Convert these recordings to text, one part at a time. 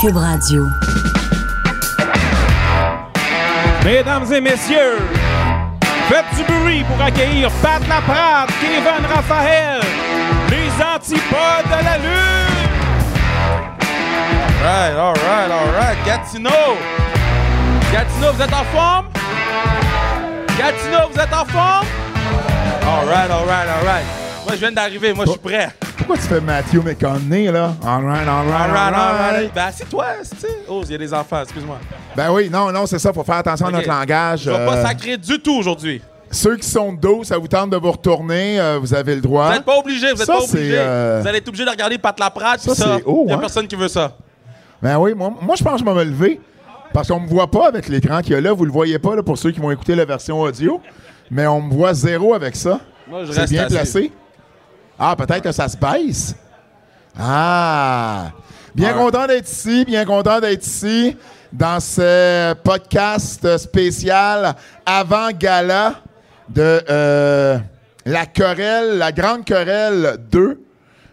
Cube Radio. Mesdames et messieurs, faites du bruit pour accueillir Pat Laprade, Kevin Raphaël, les antipodes de la lune. Alright, alright, alright. Gatineau. Gatineau, vous êtes en forme? Gatineau, vous êtes en forme? Alright, alright, alright. Moi, je viens d'arriver. Moi, je suis prêt. Pourquoi tu fais Matthew McConaughey, là? All right, all right, all right. Ben, c'est toi, c'est Oh, il y a des enfants, excuse-moi. Ben oui, non, non, c'est ça. Faut faire attention à notre langage. Je vais pas Euh, sacrer du tout aujourd'hui. Ceux qui sont de dos, ça vous tente de vous retourner, euh, vous avez le droit. Vous n'êtes pas obligé, vous n'êtes Ça, pas c'est, obligé. euh, Vous allez être obligé de regarder Pat Laprade, Ça, puis ça, c'est haut, il y a hein? personne qui veut ça. Ben oui, moi, moi je pense que je vais me lever. Parce qu'on me voit pas avec l'écran qu'il y a là. Vous le voyez pas là, pour ceux qui vont écouter la version audio. Mais on me voit zéro avec ça. Moi, je C'est reste bien assis. placé. Ah, peut-être que ça se baisse. Ah! Bien content d'être ici, bien content d'être ici dans ce podcast spécial avant-gala de euh, la querelle, la grande querelle 2.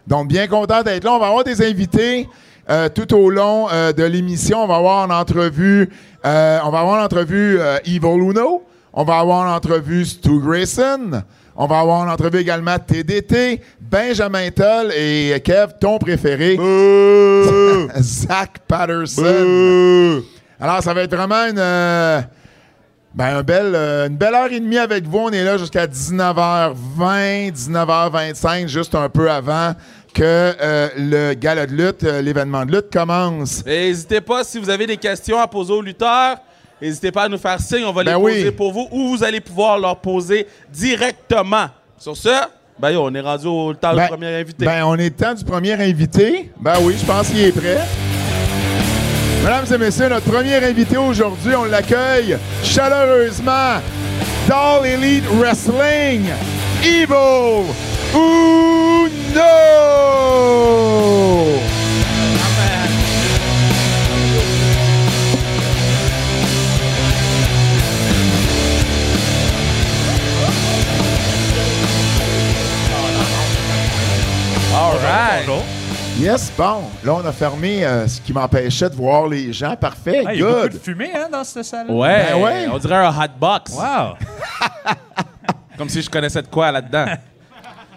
Donc, bien content d'être là. On va avoir des invités euh, tout au long euh, de l'émission. On va avoir en entrevue, on va avoir en entrevue euh, Evil Uno. On va avoir en entrevue Stu Grayson. On va avoir en entrevue également TDT, Benjamin Toll et Kev, ton préféré, Zach Patterson. Alors, ça va être vraiment une, euh, ben, un bel, euh, une belle heure et demie avec vous. On est là jusqu'à 19h20, 19h25, juste un peu avant que euh, le gala de lutte, euh, l'événement de lutte commence. Et N'hésitez pas, si vous avez des questions à poser aux lutteurs, n'hésitez pas à nous faire signe. On va les Ben oui. poser pour vous ou vous allez pouvoir leur poser directement. Sur ce, ben yo, on est rendu au temps Ben, du premier invité. Ben, on est temps du premier invité. Ben oui, je pense qu'il est prêt. Mesdames et messieurs, notre premier invité aujourd'hui, on l'accueille chaleureusement dans l'Elite Wrestling, Evil Uno! Yes, bon. Là, on a fermé euh, ce qui m'empêchait de voir les gens. Parfait, Ah, il y a beaucoup good. de fumée hein, dans cette salle. Ouais, Ben ouais. on dirait un hot box. Wow. Comme si je connaissais de quoi là-dedans.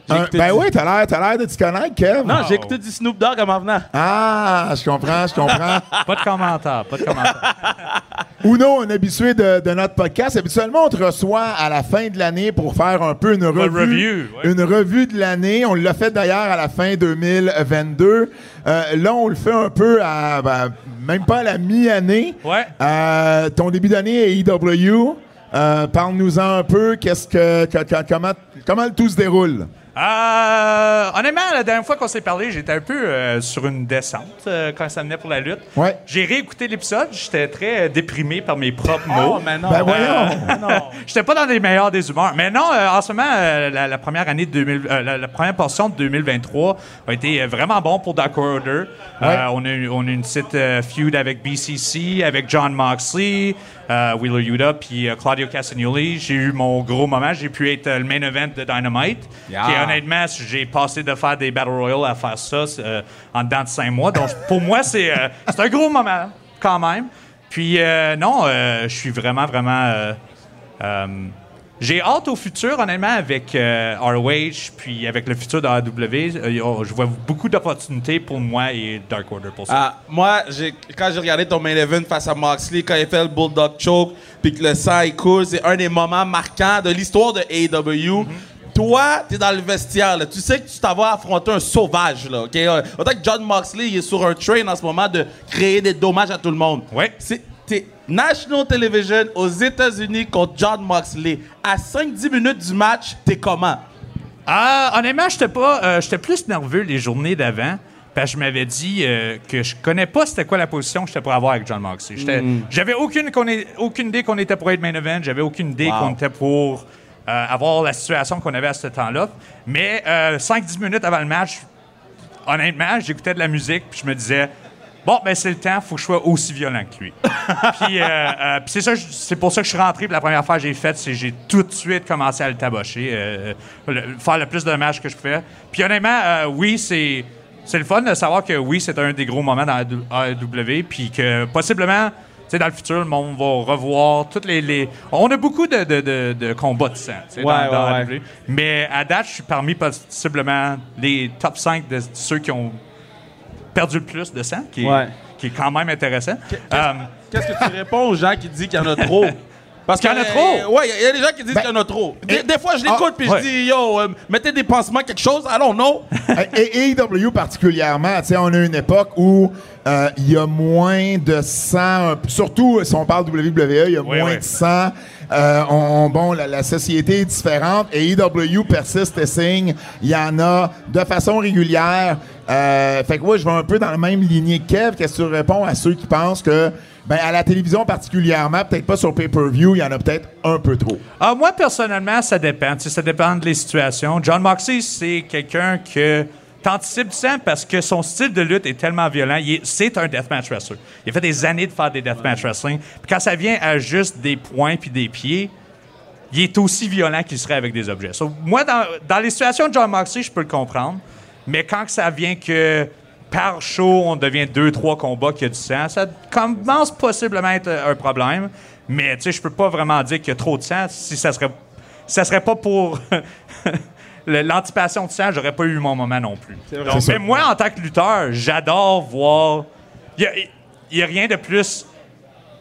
Un- ben du- oui, t'as l'air, t'as l'air de te connaître, Kev. Non, j'ai écouté du Snoop Dogg en m'en venant. Ah, je comprends, je comprends. Pas de commentaire, pas de commentaire. Uno, un habitué de, de notre podcast. Habituellement, on te reçoit à la fin de l'année pour faire un peu une revue. review, ouais. Une revue de l'année. On l'a fait d'ailleurs à la fin 2022. Euh, là, on le fait un peu à, ben, même pas à la mi-année. Ouais. Euh, ton début d'année à EW. Euh, Parle-nous-en un peu. Qu'est-ce que, que- que- comment, comment tout se déroule? Euh, honnêtement, la dernière fois qu'on s'est parlé, j'étais un peu euh, sur une descente euh, quand ça venait pour la lutte. Ouais. J'ai réécouté l'épisode, j'étais très euh, déprimé par mes propres Oh, mots. mais non. Ben voyons. non. J'étais pas dans les meilleurs des humeurs. Mais non, euh, en ce moment, euh, la, la première année de 2000, euh, la, la première portion de 2023 a été euh, vraiment bon pour Dark Order. Euh, Ouais. on, a, eu- on a une petite euh, feud avec BCC, avec John Moxley, euh, Wheeler Yuta, puis euh, Claudio Castagnoli. J'ai eu mon gros moment. J'ai pu être euh, le main event de Dynamite. Yeah. Qui, honnêtement, j'ai passé de faire des Battle Royale à faire ça euh, en dedans de cinq mois. Donc, pour moi, c'est c'est un gros moment, quand même. Puis, non, je suis vraiment, vraiment. J'ai hâte au futur, honnêtement, avec euh, ROH, puis avec le futur de AW. Euh, a- je vois beaucoup d'opportunités pour moi et Dark Order pour ça. Ah, moi, quand j'ai regardé ton main event face à Moxley, quand il fait le Bulldog Choke, puis que le sang il coule, c'est un des moments marquants de l'histoire de AEW. Toi, t'es dans le vestiaire, là. tu sais que tu t'en vas affronter un sauvage. Là, ok? Euh, Autant que John Moxley il est sur un train en ce moment de créer des dommages à tout le monde. Ouais. T'es National Television aux États-Unis contre John Moxley. À 5-10 minutes du match, t'es comment? Ah, honnêtement, j'étais pas, euh, j'étais plus nerveux les journées d'avant. Parce que je m'avais dit euh, que je connais pas c'était quoi la position que j'étais pour avoir avec John Moxley. J'étais- J'avais aucune, aucune idée qu'on était pour être main event. J'avais aucune idée Wow. qu'on était pour euh, avoir la situation qu'on avait à ce temps-là. Mais 5-10 minutes avant le match, honnêtement, j'écoutais de la musique puis je me disais bon ben c'est le temps, faut que je sois aussi violent que lui. puis euh, euh, puis c'est ça, c'est pour ça que je suis rentré. Puis la première fois que j'ai fait, c'est que j'ai tout de suite commencé à le tabocher, euh, le- faire le plus de matchs que je pouvais. Puis honnêtement, oui c'est c'est le fun de savoir que oui, c'est un des gros moments dans AEW, puis que possiblement, tu sais, dans le futur, le monde va revoir toutes les. les- On a beaucoup de, de, de, de combats de sang, dans, Ouais, dans ouais. Mais à date, je suis parmi possiblement les top 5 de ceux qui ont perdu le plus de sang, qui est, Ouais. qui est quand même intéressant. Euh, Qu'est-ce que tu réponds aux gens qui disent qu'il y en a trop? Parce Qu'il y en a euh, trop? ouais, il y, a des gens qui disent Ben, qu'il y en a trop. Des, et- des fois, je l'écoute puis ouais. je dis, yo, euh, mettez des pansements, quelque chose, allons, non. Et AEW particulièrement, tu sais, on a une époque où euh, il y a moins de sang, surtout si on parle WWE, il y a Oui, moins oui. de sang. Euh, on- bon, la, société est différente et AEW persiste et signe. Il y en a de façon régulière. Euh, fait que moi, je vais un peu dans la même lignée que Kev. Qu'est-ce que tu réponds à ceux qui pensent que, ben, à la télévision particulièrement, peut-être pas sur pay-per-view, il y en a peut-être un peu trop? Ah, moi, personnellement, ça dépend. Tu ça dépend des situations. John Moxley, c'est quelqu'un que t'anticipes du sang parce que son style de lutte est tellement violent. C'est un deathmatch wrestler. Il a fait des années de faire des deathmatch wrestling. Puis quand ça vient à juste des points puis des pieds, il est aussi violent qu'il serait avec des objets. So, moi, dans, dans les situations de John Moxley, je peux le comprendre. Mais quand ça vient que par show, on devient deux, trois combats qu'il y a du sang, ça commence possiblement à être un problème. Mais tu sais, je peux pas vraiment dire qu'il y a trop de sang si ça serait, ça serait pas pour l'anticipation de sang, j'aurais pas eu mon moment non plus. Donc, mais ça. moi, en tant que lutteur, j'adore voir. Il y a, rien de plus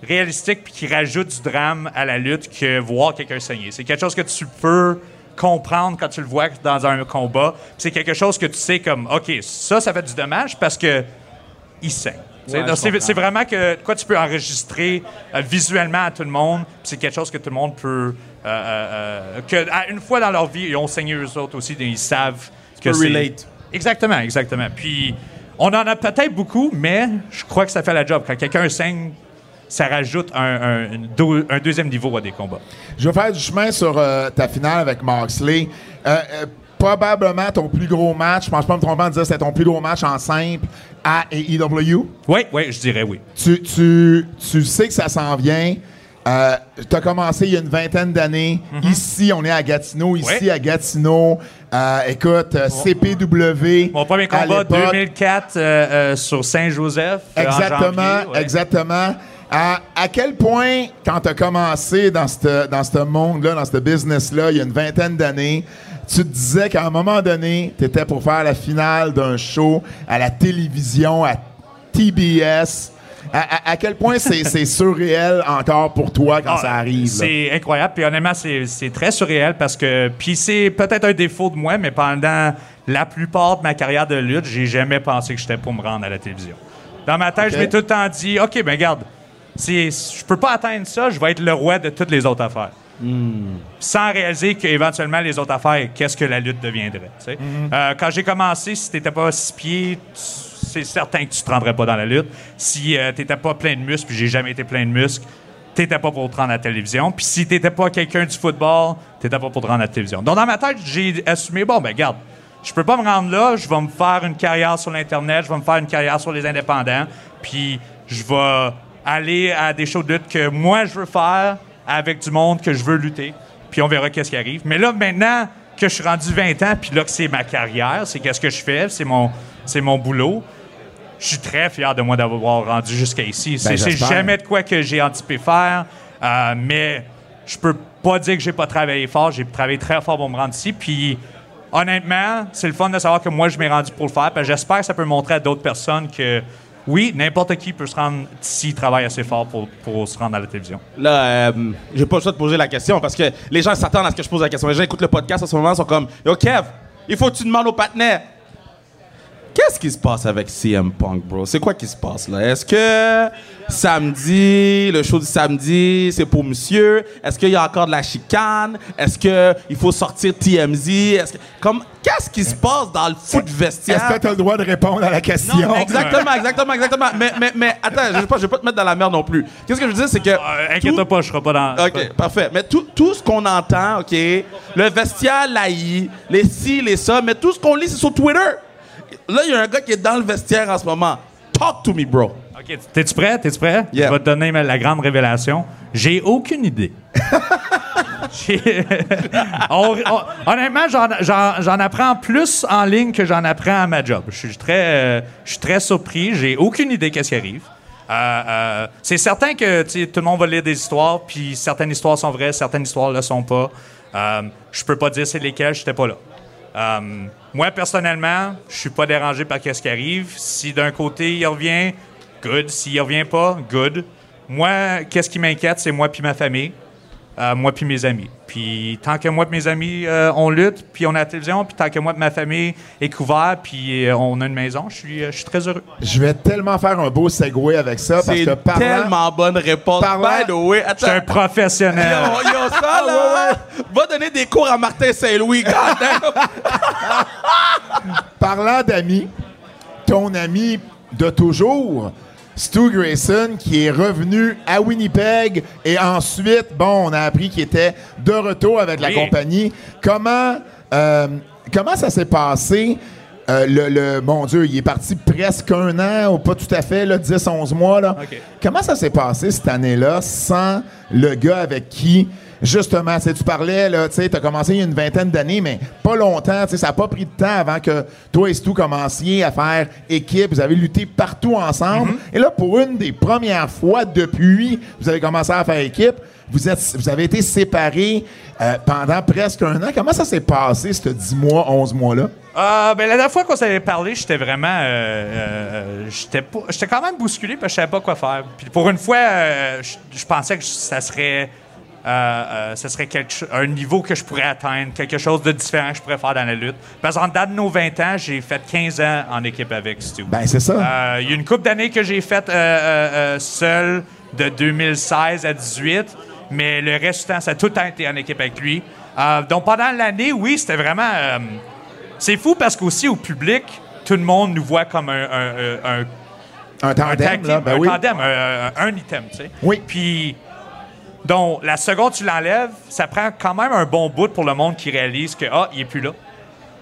réalistique puis qui rajoute du drame à la lutte que voir quelqu'un saigner. C'est quelque chose que tu peux comprendre quand tu le vois dans un combat. C'est quelque chose que tu sais comme, OK, ça, ça fait du dommage parce que il saigne. Ouais, c'est vraiment que quoi tu peux enregistrer euh, visuellement à tout le monde. C'est quelque chose que tout le monde peut... euh, euh, euh, que à une fois dans leur vie, ils ont saigné eux autres aussi, ils savent que c'est... relate. Exactement, exactement. Puis on en a peut-être beaucoup, mais je crois que ça fait la job. Quand quelqu'un saigne, ça rajoute un, un- une deux- un deuxième niveau à des combats. Je vais faire du chemin sur euh, ta finale avec Moxley. Euh, euh, probablement ton plus gros match, je pense pas me tromper en disant que c'était ton plus gros match en simple à AEW. Oui, oui, je dirais oui. Tu, tu, tu sais que ça s'en vient. Euh, tu as commencé il y a une vingtaine d'années. Ici, on est à Gatineau. Ici. Ouais. à Gatineau. Euh, écoute, euh, CPW. Mon premier combat, l'époque. 2004, euh, euh, sur Saint-Joseph. en Exactement, janvier, ouais. exactement. À, à quel point, quand tu as commencé dans ce dans ce monde-là, dans ce business-là, il y a une vingtaine d'années, tu te disais qu'à un moment donné, tu étais pour faire la finale d'un show à la télévision, à TBS. À, à- à quel point c'est surréel encore pour toi quand Ah, ça arrive? C'est incroyable. Puis honnêtement, c'est très surréel parce que. Puis c'est peut-être un défaut de moi, mais pendant la plupart de ma carrière de lutte, j'ai jamais pensé que j'étais pour me rendre à la télévision. Dans ma tête, Ok. je m'ai tout le temps dit OK, ben regarde, si je peux pas atteindre ça, je vais être le roi de toutes les autres affaires. Sans réaliser qu'éventuellement, les autres affaires, qu'est-ce que la lutte deviendrait. sais. Euh, quand j'ai commencé, si t'étais pas six pieds, tu- c'est certain que tu te rendrais pas dans la lutte. Si euh, t'étais pas plein de muscles, puis j'ai jamais été plein de muscles, t'étais pas pour te rendre à la télévision. Puis si t'étais pas quelqu'un du football, t'étais pas pour te rendre à la télévision. Donc dans ma tête, j'ai assumé, bon, ben garde, je peux pas me rendre là, je vais me faire une carrière sur l'Internet, je vais me faire une carrière sur les indépendants, puis je vais aller à des shows de lutte que moi je veux faire avec du monde que je veux lutter, puis on verra qu'est-ce qui arrive. Mais là, maintenant que je suis rendu 20 ans, puis là que c'est ma carrière, c'est qu'est-ce que je fais, c'est mon boulot, je suis très fier de moi d'avoir rendu jusqu'à ici. C'est c'est j'espère. jamais de quoi que j'ai anticipé faire, euh, mais je peux pas dire que j'ai pas travaillé fort. J'ai travaillé très fort pour me rendre ici. Puis, honnêtement, c'est le fun de savoir que moi, je m'ai rendu pour le faire. J'espère que ça peut montrer à d'autres personnes que, oui, n'importe qui peut se rendre s'il travaille assez fort pour, pour se rendre à la télévision. Là, euh, j'ai pas le choix de poser la question parce que les gens s'attendent à ce que je pose la question. Les gens écoutent le podcast en ce moment, ils sont comme Yo, Kev, il faut que tu demandes au partenaire. Qu'est-ce qui se passe avec CM Punk, bro? C'est quoi qui se passe là? Est-ce que samedi, le show du samedi, c'est pour monsieur? Est-ce qu'il y a encore de la chicane? Est-ce qu'il faut sortir TMZ? Est-ce que, comme, qu'est-ce qui se passe dans le foot Est-ce vestiaire? que tu as le droit de répondre à la question? Non, exactement, exactement, exactement. Mais, mais, mais attends, je ne vais, pas- je vais pas te mettre dans la merde non plus. Qu'est-ce que je veux dire, c'est que. Euh, Inquiète-toi pas, je serai pas dans. OK, parfait. Mais tout, tout ce qu'on entend, OK, le vestiaire l'AI, les ci, les ça, mais tout ce qu'on lit, c'est sur Twitter. Là, il y a un gars qui est dans le vestiaire en ce moment. Talk to me, bro. OK, t'es-tu prêt? T'es-tu prêt? Yeah. Je vais te donner la grande révélation. J'ai aucune idée. On- on- honnêtement, j'en- apprends plus en ligne que j'en apprends à ma job. Je suis très, euh, je suis très surpris. J'ai aucune idée qu'est-ce qui arrive. Euh, euh, c'est certain que tout le monde va lire des histoires, puis certaines histoires sont vraies, certaines histoires ne le sont pas. Euh, je peux pas dire c'est lesquelles, j'étais pas là. Moi, personnellement, je suis pas dérangé par ce qui arrive. Si d'un côté il revient, good. S'il revient pas, good. Moi, qu'est-ce qui m'inquiète, c'est moi puis ma famille, euh, moi puis mes amis. Puis tant que moi et mes amis, euh, on lutte, puis on a la télévision, puis tant que moi et ma famille est couvert, puis euh, on a une maison, je suis, euh, je suis très heureux. Je vais tellement faire un beau segue avec ça parce C'est que parlant, tellement bonne réponse. Parlant- By the way, Je suis un attends. professionnel. Yo, yo, ça, là, va donner des cours à Martin Saint-Louis. Parlant d'amis, ton ami de toujours, Stu Grayson, qui est revenu à Winnipeg et ensuite, bon, on a appris qu'il était de retour avec la Oui. compagnie. Comment, euh, comment ça s'est passé? Euh, le, le- mon Dieu, il est parti presque un an, ou pas tout à fait, là, 10, 11 mois. Là. Comment ça s'est passé cette année-là sans le gars avec qui, justement, tu parlais, là, tu as commencé il y a une vingtaine d'années, mais pas longtemps, tu sais, ça n'a pas pris de temps avant que toi et Stu commenciez à faire équipe, vous avez lutté partout ensemble. Et là, pour une des premières fois depuis, vous avez commencé à faire équipe, vous, êtes, vous avez été séparés euh, pendant presque un an. Comment ça s'est passé, ce 10 mois, 11 mois-là? Euh, ben, la dernière fois qu'on s'avait parlé, j'étais vraiment. euh, euh, j'étais pas- j'étais quand même bousculé parce que je savais pas quoi faire. Puis pour une fois, euh, je pensais que ça serait. Euh, euh, ça serait quelque un niveau que je pourrais atteindre, quelque chose de différent que je pourrais faire dans la lutte. Parce qu'en date de nos 20 ans, j'ai fait 15 ans en équipe avec Stu. Ben, c'est ça. Euh, Il y a une couple d'années que j'ai fait euh, seul de 2016 à 18, mais le reste du temps, ça a tout le temps été en équipe avec lui. Donc pendant l'année, oui, c'était vraiment. c'est fou parce qu'aussi au public, tout le monde nous voit comme un, un- un- un un un tandem, tag là, ben un oui. tandem, un, un- un item, tu sais. Oui. Puis, donc, la seconde tu l'enlèves, ça prend quand même un bon bout pour le monde qui réalise que, ah, il est plus là.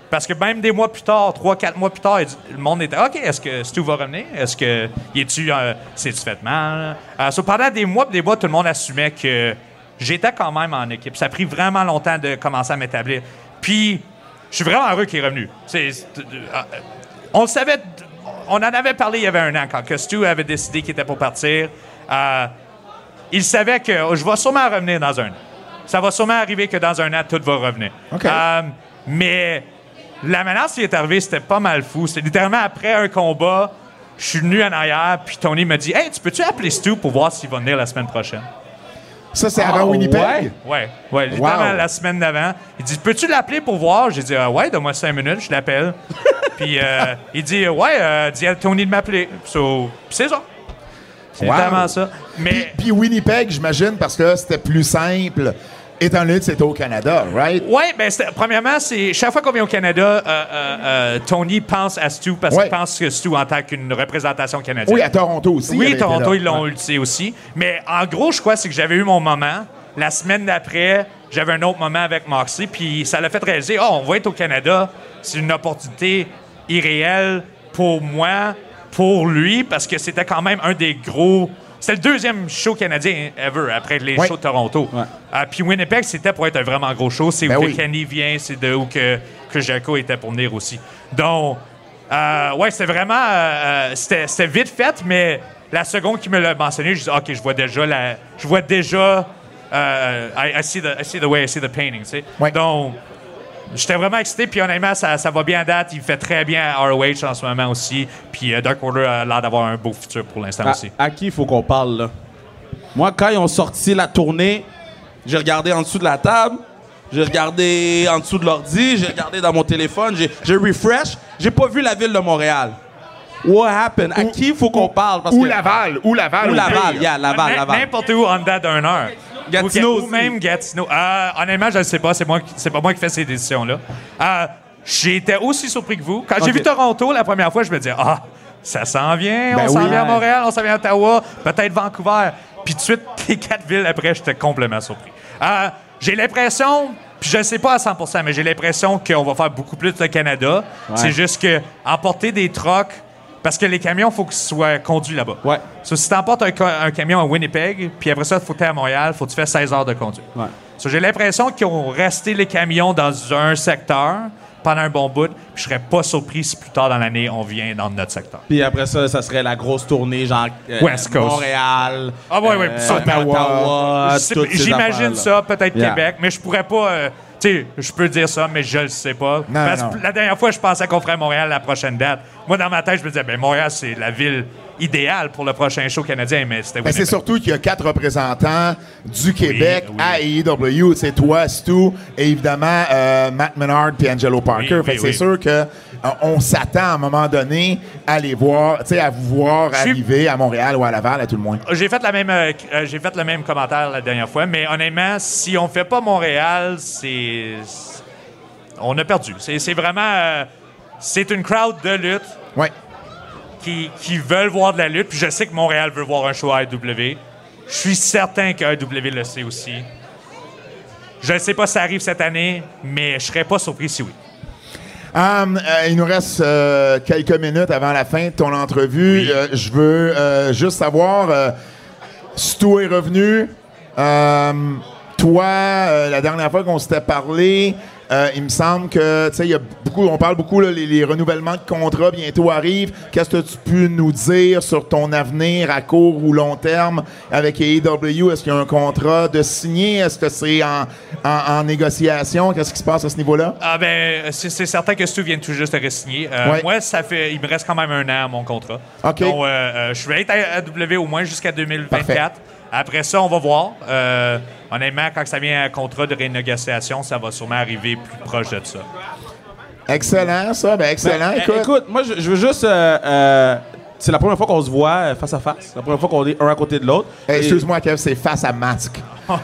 Parce que même des mois plus tard, trois, quatre mois plus tard, le monde était OK, est-ce que Stu va revenir? Est-ce que. Il est-tu. euh, C'est-tu fait mal? Euh, so, pendant des mois, des mois, tout le monde assumait que j'étais quand même en équipe. Ça a pris vraiment longtemps de commencer à m'établir. Puis, je suis vraiment heureux qu'il est revenu. C'est- c'est- euh, on savait. On en avait parlé il y avait un an quand que Stu avait décidé qu'il était pour partir. Il savait que oh, je vais sûrement revenir dans un an. Ça va sûrement arriver que dans un an, tout va revenir. Euh, mais la menace qui est arrivée, c'était pas mal fou. C'était littéralement après un combat, je suis venu en arrière, puis Tony me dit Hey, tu peux-tu appeler Stu pour voir s'il va venir la semaine prochaine? Ça, c'est Ah, avant Winnipeg? ouais? Ouais, ouais, littéralement Wow. la semaine d'avant. Il dit Peux-tu l'appeler pour voir? J'ai dit Ah, Ouais, donne-moi cinq minutes, je l'appelle. puis euh, il dit Ouais, euh, dis à Tony de m'appeler. So, puis c'est ça. C'est Wow. littéralement ça. Puis, Mais. puis Winnipeg, j'imagine, parce que c'était plus simple, étant donné que c'était au Canada, right? Oui, ben premièrement, c'est chaque fois qu'on vient au Canada, euh, euh, euh, Tony pense à Stu parce Ouais. qu'il pense que Stu en tant qu'une représentation canadienne. Oui, à Toronto aussi. Oui, Toronto, ils l'ont Ouais. ulti aussi. Mais en gros, je crois c'est que j'avais eu mon moment. La semaine d'après, j'avais un autre moment avec Moxley, puis ça l'a fait réaliser, oh, on va être au Canada, c'est une opportunité irréelle pour moi, pour lui, parce que c'était quand même un des gros... C'était le deuxième show canadien ever, après les shows de Toronto. Ouais. Euh, puis Winnipeg, c'était pour être un vraiment gros show. C'est Ben où oui. que Kenny vient, c'est de où que, que Jericho était pour venir aussi. Donc, euh, ouais, c'était vraiment... euh, euh, c'était vite fait, mais la seconde qui me l'a mentionné, je dis OK, je vois déjà la... Je vois déjà... euh, I, I see the, I see the way, I see the painting, tu sais. Donc, j'étais vraiment excité, puis honnêtement, ça, ça va bien à date. Il fait très bien à ROH en ce moment aussi. Puis euh, Dark Order a l'air d'avoir un beau futur pour l'instant À, aussi. à qui il faut qu'on parle, là? Moi, quand ils ont sorti la tournée, j'ai regardé en dessous de la table, j'ai regardé en dessous de l'ordi, j'ai regardé dans mon téléphone, j'ai j'ai refresh, j'ai pas vu la ville de Montréal. What happened? À qui il faut qu'on parle? Parce Ou que- Laval, ou Laval. Ou Laval, pire. yeah, Laval, N- Laval. N'importe où en dedans d'une heure. Gatineau Ou, même Gatineau. Euh, honnêtement, je ne sais pas. C'est moi, c'est pas moi qui fais ces décisions-là. Euh, J'étais aussi surpris que vous. Quand j'ai vu Toronto la première fois, je me disais, ah, ça s'en vient. Ben on s'en vient à Montréal, on s'en vient à Ottawa, peut-être Vancouver. Puis tout de suite, les quatre villes après, j'étais complètement surpris. Euh, j'ai l'impression, puis je ne sais pas à 100 mais j'ai l'impression qu'on va faire beaucoup plus de Canada. C'est juste que emporter des trocs, Parce que les camions, il faut qu'ils soient conduits là-bas. Ouais. So, si tu emportes un, ca- un camion à Winnipeg, puis après ça, il faut que tu à Montréal, il faut que tu fasses 16 heures de conduite. Ouais. So, j'ai l'impression qu'ils ont resté les camions dans un secteur pendant un bon bout, puis je serais pas surpris si plus tard dans l'année, on vient dans notre secteur. Puis après ça, ça serait la grosse tournée, genre euh, West Coast. Montréal, Ah ouais, ouais, euh, Ottawa, ces J'imagine ça, peut-être Yeah. Québec, mais je pourrais pas. euh, tu sais, je peux dire ça, mais je le sais pas. Parce non. la dernière fois, je pensais qu'on ferait Montréal la prochaine date. Moi, dans ma tête, je me disais, ben Montréal, c'est la ville idéale pour le prochain show canadien, mais c'était Ben, c'est surtout qu'il y a quatre représentants du Québec oui. à AEW. C'est toi, Stu, et évidemment euh, Matt Menard et Angelo Parker. Oui, c'est sûr que euh, on s'attend à un moment donné à les voir, à vous voir arriver à Montréal ou à Laval, à tout le moins. J'ai fait, la même, euh, euh, j'ai fait le même commentaire la dernière fois, mais honnêtement, si on fait pas Montréal, c'est. On a perdu. C'est c'est vraiment. C'est une crowd de lutte Ouais. qui, qui veulent voir de la lutte. Puis je sais que Montréal veut voir un show à AEW. Je suis certain que AEW le sait aussi. Je ne sais pas si ça arrive cette année, mais je serais pas surpris si oui. Um, euh, il nous reste euh, quelques minutes avant la fin de ton entrevue. Euh, je veux juste savoir, euh, Stu est revenu. Toi, la dernière fois qu'on s'était parlé, euh, il me semble que, tu sais, il y a beaucoup, on parle beaucoup, là, les, les renouvellements de contrats bientôt arrivent. Qu'est-ce que tu peux nous dire sur ton avenir à court ou long terme avec AEW? Est-ce qu'il y a un contrat de signer? Est-ce que c'est en, en- en négociation? Qu'est-ce qui se passe à ce niveau-là? Ah ben, c'est certain que Stu vient tout juste de re-signer. Euh, Ouais. Moi, ça fait, il me reste quand même un an à mon contrat. OK. Donc, euh, euh, je vais être à AEW au moins jusqu'à 2024. Parfait. Après ça, on va voir. Euh, honnêtement, quand ça vient à un contrat de renégociation, ça va sûrement arriver plus proche de ça. Excellent, ça. Ben, excellent. Ben, écoute. écoute, moi, je, je veux juste. euh, euh, c'est la première fois qu'on se voit face à face. La première fois qu'on est un à côté de l'autre. Hey, Excuse-moi, Kev, c'est face à masque.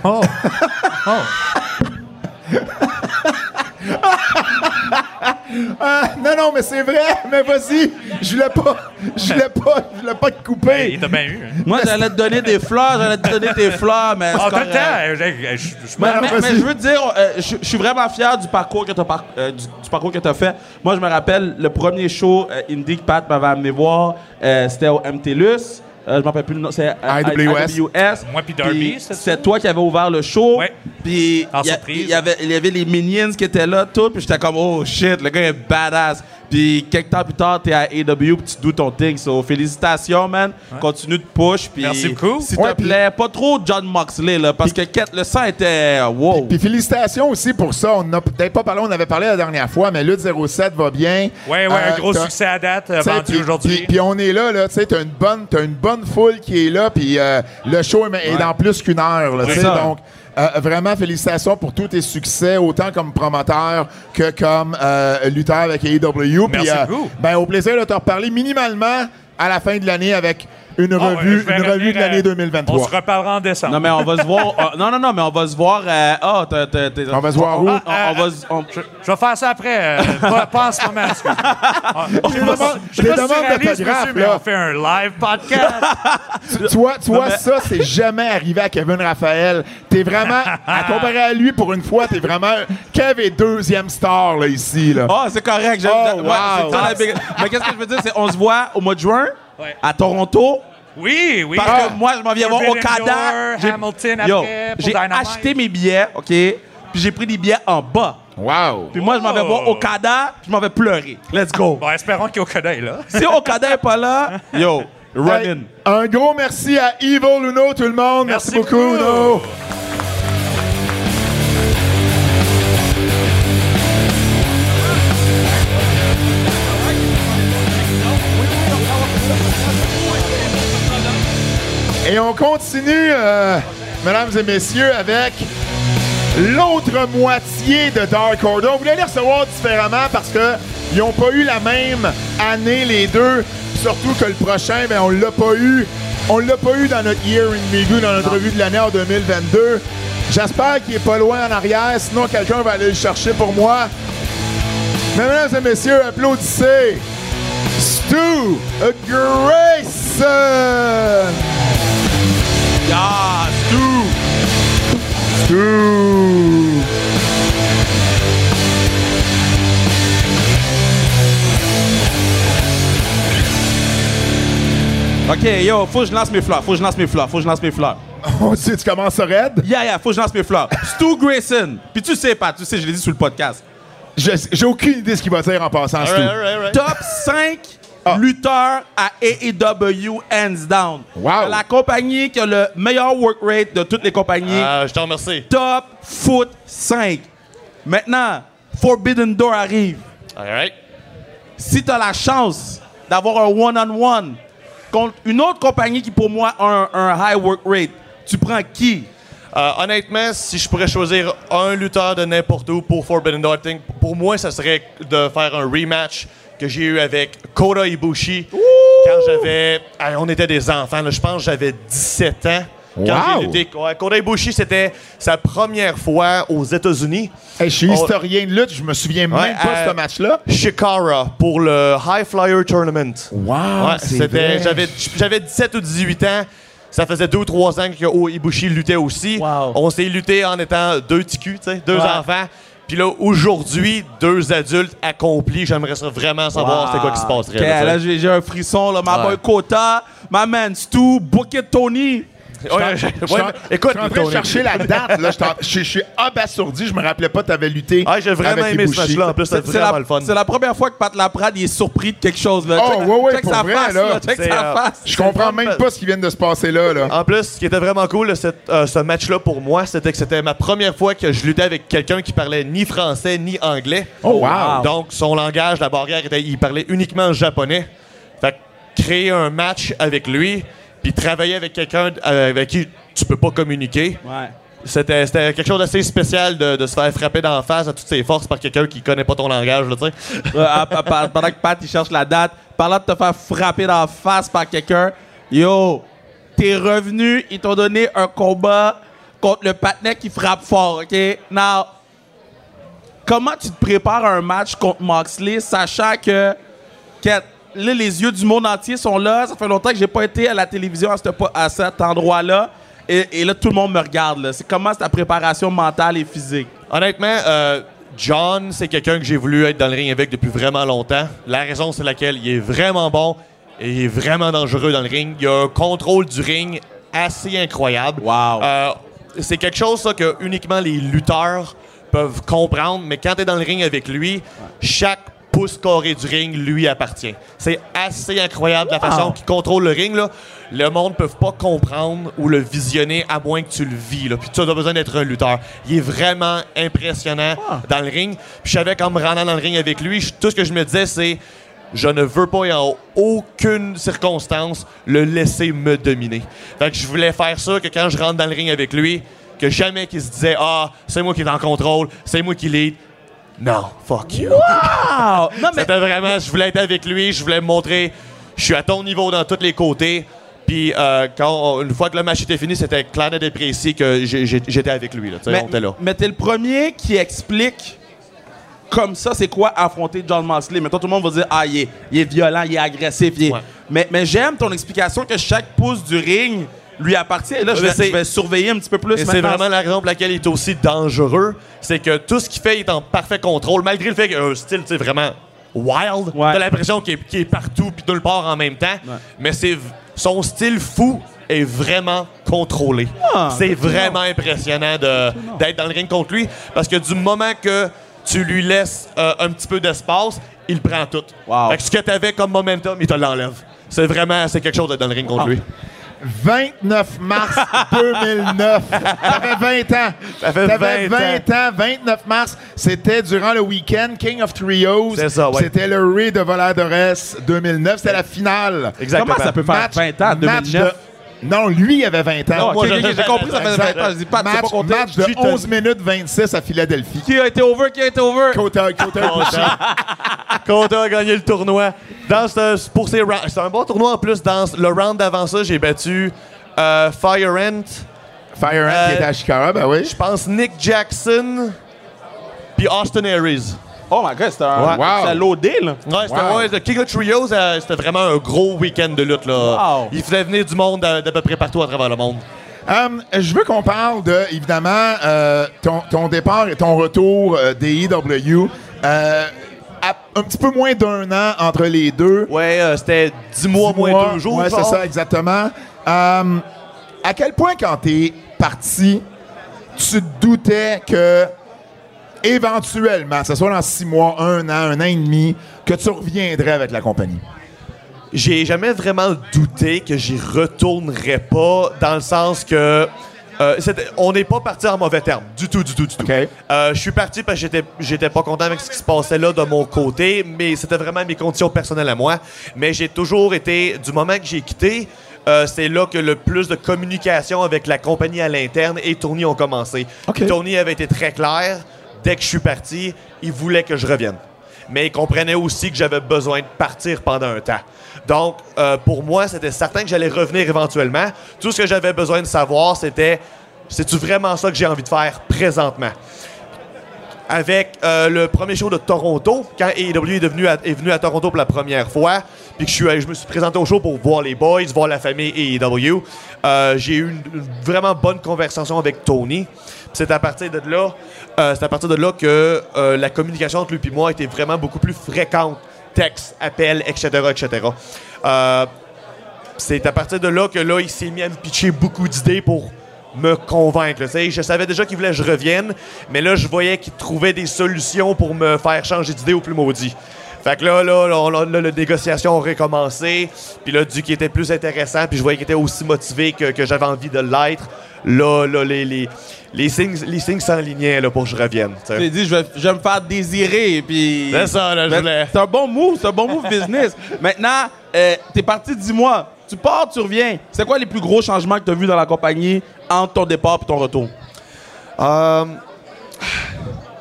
Ah, non, non, mais c'est vrai. Mais vas-y. Je voulais pas. Je voulais pas. Je voulais pas te couper. il t'a bien eu. Hein? Moi, j'allais te donner des fleurs, j'allais te donner tes fleurs, mais. c'est Ah, euh, je- je- je- je- Mais, mais- je veux te dire, euh, je je suis vraiment fier du parcours que tu as, du, du parcours que t'as fait. Moi, je me rappelle le premier show euh, indie que Pat m'avait amené voir, euh, c'était au MTLUS. Euh, je me rappelle plus le nom, c'est euh, IWS. IWS. Moi puis Darby, Puis c'est toi qui avais ouvert le show. Ouais. Puis En il y avait y avait les Minions qui étaient là tout, puis j'étais comme oh shit, le gars est badass. Puis quelques temps plus tard, t'es à AW, puis tu dois ton thing. So félicitations man, continue de push puis Merci beaucoup. S'il Ouais, te plaît, pas trop John Moxley là parce que Ket- le sang était wow. Puis félicitations aussi pour ça. On n'a peut-être pas parlé, on avait parlé la dernière fois, mais Lutte 07 va bien. Ouais, ouais, Euh, un gros t'as- succès à date, euh, vendu puis- aujourd'hui. Puis, on est là, là, tu sais, t'as une bonne, t'as une bonne foule qui est là, puis euh, le show est, dans plus qu'une heure, là, tu sais, ça. donc euh, vraiment félicitations pour tous tes succès, autant comme promoteur que comme euh, lutteur avec AEW. Merci Puis, euh, beaucoup. ben au plaisir de te reparler minimalement à la fin de l'année avec une Ah, ouais, revue, je vais une revue revenir, de l'année euh, 2023. On se reparlera en décembre. Non mais on va se voir. euh, non non non mais on va se voir. euh, Ah t'as- t'as- t'as- On va se voir où? On, Ah, on va se- on- Je vais faire ça après. euh, pas, pas en ce moment. Ah, Je sais pas si- je sais pas si tu demandes réalises, d'autographe, monsieur, mais on fait un live podcast. Tu vois, tu vois ça, c'est jamais arrivé à Kevin Raphaël. T'es vraiment, à comparer à lui, pour une fois, t'es vraiment. Kev est deuxième star, là, ici, là. Ah, c'est correct. j'aime- Oh, ouais, wow. c'est ça, la big- Mais qu'est-ce que je veux dire, c'est on se voit au mois de juin? Ouais. à Toronto? Oui, oui. Parce Ah. que moi, je m'en viens voir Okada. J'ai- acheté mes billets, OK? Puis j'ai pris des billets en bas. Wow. Puis moi, je m'en vais Oh. voir Okada, puis je m'en vais pleurer. Let's go. Bon, espérons qu'Okada est là. si Okada est pas là, yo, run in. un gros merci à Evil Uno, tout le monde. Merci, beaucoup. Uno. Et on continue, euh, mesdames et messieurs, avec l'autre moitié de Dark Order. On voulait les recevoir différemment parce que ils n'ont pas eu la même année les deux. Surtout que le prochain, ben, on l'a pas eu. On l'a pas eu dans notre Year in Review, dans notre revue de l'année en 2022. J'espère qu'il est pas loin en arrière, sinon quelqu'un va aller le chercher pour moi. Mesdames et messieurs, applaudissez Stu Grayson! OK, yo, faut que je lance mes fleurs, faut que je lance mes fleurs, faut que je lance mes fleurs. Oh, tu, tu commences à raide? Yeah, yeah, faut que je lance mes fleurs. Stu Grayson. Puis tu sais pas, tu sais, je l'ai dit sur le podcast. J'ai aucune idée de ce qu'il va dire en passant, Stu. Top 5 Ah. lutteurs à AEW hands down. Wow. La compagnie qui a le meilleur work rate de toutes les compagnies. Ah, je te remercie. Top Foot 5. Maintenant, Forbidden Door arrive. Alright. Si tu as la chance d'avoir un one-on-one contre une autre compagnie qui, pour moi, a un, un high work rate, tu prends qui? Euh, honnêtement, si je pourrais choisir un lutteur de n'importe où pour Forbidden Door, I think, pour moi, ça serait de faire un rematch que j'ai eu avec Kota Ibushi quand j'avais. hey, on était des enfants, là, je pense que j'avais 17 ans. Quand Wow! j'ai lutté. Ouais, Kota Ibushi, c'était sa première fois aux États-Unis. Hey, je suis historien de lutte, je me souviens Ouais, même pas de ce match-là. Shikara pour le High Flyer Tournament. Wow, Ouais, c'était, j'avais, j'avais 17 ou 18 ans. Ça faisait 2 ou 3 ans que Ibushi luttait aussi. Wow. On s'est lutté en étant deux sais, deux enfants. Puis là, aujourd'hui, deux adultes accomplis. J'aimerais ça vraiment savoir c'est quoi qui se passerait. Là, j'ai un frisson, là. Ma boy Kota, ma man Stu, Bucket Tony. Ouais, Je suis ouais, en- mais écoute, je suis en train de chercher la date. Là, je, suis en- je, je suis abasourdi. Je me rappelais pas que tu avais lutté. Ah, j'ai vraiment avec aimé ce Ibushi. match-là. En plus, c'était C'est vraiment la, le fun. c'est la première fois que Pat Laprade il est surpris de quelque chose. Là. Oh, check ouais, ouais, check pour sa vrai, face. là. Là. Check C'est, sa euh, face. Je comprends même pas ce qui vient de se passer là. là. En plus, ce qui était vraiment cool, de cette- euh, ce match-là pour moi, c'était que c'était ma première fois que je luttais avec quelqu'un qui parlait ni français ni anglais. Oh, wow. Donc, son langage, la barrière, était, il parlait uniquement japonais. Fait que créer un match avec lui, puis travailler avec quelqu'un euh, avec qui tu peux pas communiquer, Ouais. c'était c'était quelque chose d'assez spécial de, de se faire frapper d'en face à toutes ses forces par quelqu'un qui connaît pas ton langage, tu sais. Pendant que Pat il cherche la date, pendant de te faire frapper dans la face par quelqu'un, yo, t'es revenu, ils t'ont donné un combat contre le patinet qui frappe fort, OK? Now, comment tu te prépares à un match contre Moxley, sachant que, que là, les yeux du monde entier sont là. Ça fait longtemps que j'ai pas été à la télévision à, cet endroit-là. Et, et là, tout le monde me regarde. C'est comment c'est ta préparation mentale et physique? Honnêtement, euh, John, c'est quelqu'un que j'ai voulu être dans le ring avec depuis vraiment longtemps. La raison, c'est laquelle il est vraiment bon et il est vraiment dangereux dans le ring. Il a un contrôle du ring assez incroyable. Wow. Euh, c'est quelque chose ça, que uniquement les lutteurs peuvent comprendre, mais quand tu es dans le ring avec lui, chaque pouce carré du ring lui appartient. C'est assez incroyable la façon qu'il contrôle le ring. Là. Le monde ne peut pas comprendre ou le visionner à moins que tu le vis. Là. Puis tu as besoin d'être un lutteur. Il est vraiment impressionnant dans le ring. Puis je savais qu'en me rendant dans le ring avec lui, je- tout ce que je me disais, c'est je ne veux pas et en aucune circonstance le laisser me dominer. Fait que je voulais faire ça que quand je rentre dans le ring avec lui, que jamais qu'il se disait ah c'est moi qui est en contrôle, c'est moi qui lead. Non, fuck you. Wow! Non, mais C'était vraiment, je voulais être avec lui, je voulais me montrer, je suis à ton niveau dans tous les côtés. Puis euh, quand on- une fois que le match était fini, c'était clair et précis que j'étais avec lui. Là, Mais, on était là. mais t'es le premier qui explique comme ça, c'est quoi affronter John Moxley. Mais toi, tout le monde va dire, ah, il est, il est violent, il est agressif. il est- Ouais. Mais, mais j'aime ton explication que chaque pouce du ring lui appartient. Et là, je vais, c'est- je vais surveiller un petit peu plus Et c'est vraiment la raison pour laquelle il est aussi dangereux. C'est que tout ce qu'il fait, il est en parfait contrôle, malgré le fait qu'il a un style tu sais, vraiment wild. Ouais. T'as l'impression qu'il est, partout puis nulle part en même temps. Mais c'est son style fou est vraiment contrôlé. Ah, c'est vraiment impressionnant d'être dans le ring contre lui parce que du moment que tu lui laisses euh, un petit peu d'espace, il prend tout. Wow. Fait que ce que tu avais comme momentum, il te l'enlève. C'est vraiment c'est quelque chose d'être dans le ring contre lui. 29 mars 2009. T'avais 20 ans. Ça fait T'avais 20 20 ans. 29 mars. C'était durant le week-end King of Trios. C'est ça, ouais. C'était le Ray de Voladores 2009. C'était la finale. Exactement. Comment ça peut faire Match- 20 ans en match 2009? de- Non, lui il avait 20 ans. Non, ok, Moi, ok, je- ok, j'ai compris, ça fait Exact. 20 ans. Je dis, match, pas compter. match de Qui t'a- 11 minutes 26 à Philadelphie. Qui a été over? Qui a été over? Kota, Kota. Kota a gagné le tournoi. Dans ce- pour ces rounds- c'est un bon tournoi en plus. Dans le round d'avant ça, j'ai battu euh, Fire Ant, Fire Ant Euh, qui était à Chicago, ben oui. je pense Nick Jackson, puis Austin Harris. Oh my god, c'était un. Ouais. Wow. C'était loadé, là. Ouais, c'était Wow. ouais, le King of Trios, euh, c'était vraiment un gros week-end de lutte. Là. Wow. Il faisait venir du monde d'à peu près partout à travers le monde. Hum, je veux qu'on parle de, évidemment, euh, ton, ton départ et ton retour euh, des EW. Euh, à- un petit peu moins d'un an entre les deux. Ouais, euh, c'était 10 mois moins Mois. deux jours. Ouais, c'est ça, exactement. Euh, à quel point, quand t'es parti, tu te doutais que éventuellement, que ce soit dans six mois, un an, un an et demi, que tu reviendrais avec la compagnie? J'ai jamais vraiment douté que j'y retournerais pas, dans le sens que euh, on n'est pas parti en mauvais termes, du tout, du tout, du tout. OK. Euh, je suis parti parce que j'étais, j'étais pas content avec ce qui se passait là de mon côté, mais c'était vraiment mes conditions personnelles à moi. Mais j'ai toujours été, du moment que j'ai quitté, euh, c'est là que le plus de communication avec la compagnie à l'interne et Tony ont commencé. OK. Puis Tony avait été très clair, dès que je suis parti, il voulait que je revienne. Mais il comprenait aussi que j'avais besoin de partir pendant un temps. Donc, euh, pour moi, c'était certain que j'allais revenir éventuellement. Tout ce que j'avais besoin de savoir, c'était c'est-tu vraiment ça que j'ai envie de faire présentement? Avec euh, le premier show de Toronto, quand AEW est, devenu est venu à Toronto pour la première fois, puis que je me suis présenté au show pour voir les boys, voir la famille AEW, euh, j'ai eu une, une vraiment bonne conversation avec Tony. C'est à partir de là, euh, c'est à partir de là que euh, la communication entre lui et moi était vraiment beaucoup plus fréquente. Texte, appel, etc., etc. Euh, c'est à partir de là que là, s'est mis à me pitcher beaucoup d'idées pour me convaincre. Je savais déjà qu'il voulait que je revienne, mais là, je voyais qu'il trouvait des solutions pour me faire changer d'idée au plus maudit. Fait que là, là, là, la négociation a recommencé. Puis là, du qui était plus intéressant, puis je voyais qu'il était aussi motivé que, que j'avais envie de l'être. Là, là, les, les, les signes les signes s'enlignaient là, pour que je revienne. J'ai dit, je vais, je vais me faire désirer. Puis... C'est ça, là, je voulais. C'est un bon move, c'est un bon move business. Maintenant, euh, t'es parti 10 mois. Tu pars, tu reviens. C'est quoi les plus gros changements que tu as vus dans la compagnie entre ton départ et ton retour? Euh,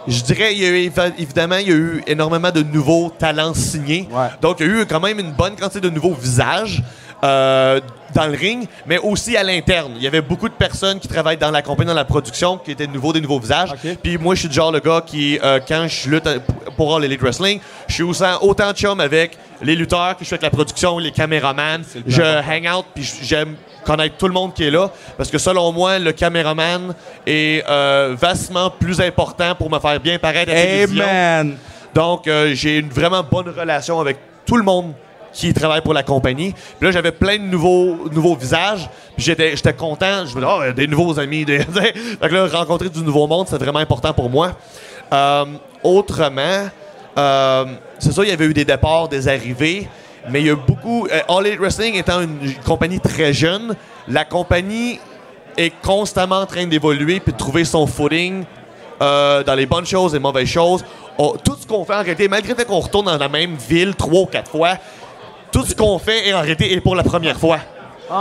je dirais, il y a eu, éva- évidemment, il y a eu énormément de nouveaux talents signés. Ouais. Donc, il y a eu quand même une bonne quantité de nouveaux visages euh, dans le ring, mais aussi à l'interne. Il y avait beaucoup de personnes qui travaillent dans la compagnie, dans la production, qui étaient nouveaux, des nouveaux visages. Puis moi, je suis du genre le gars qui, euh, quand je lutte à- pour All Elite Wrestling, je suis autant, autant chum avec les lutteurs que je suis avec la production, les caméramans. Je hang out, puis j'aime connaître tout le monde qui est là, parce que selon moi, le caméraman est euh, vastement plus important pour me faire bien paraître à la télévision. Amen. Donc, euh, j'ai une vraiment bonne relation avec tout le monde qui travaille pour la compagnie. Puis là, j'avais plein de nouveaux, nouveaux visages. Puis j'étais, j'étais content. Je me disais, oh, des nouveaux amis. Des... que là, rencontrer du nouveau monde, c'est vraiment important pour moi. Euh, autrement, euh, c'est sûr, il y avait eu des départs, des arrivées. Mais il y a beaucoup. euh, All Elite Wrestling étant une compagnie très jeune, la compagnie est constamment en train d'évoluer puis de trouver son footing euh, dans les bonnes choses et les mauvaises choses. On- tout ce qu'on fait en réalité, malgré le qu'on retourne dans la même ville trois ou quatre fois, tout ce qu'on fait est en réalité est pour la première fois.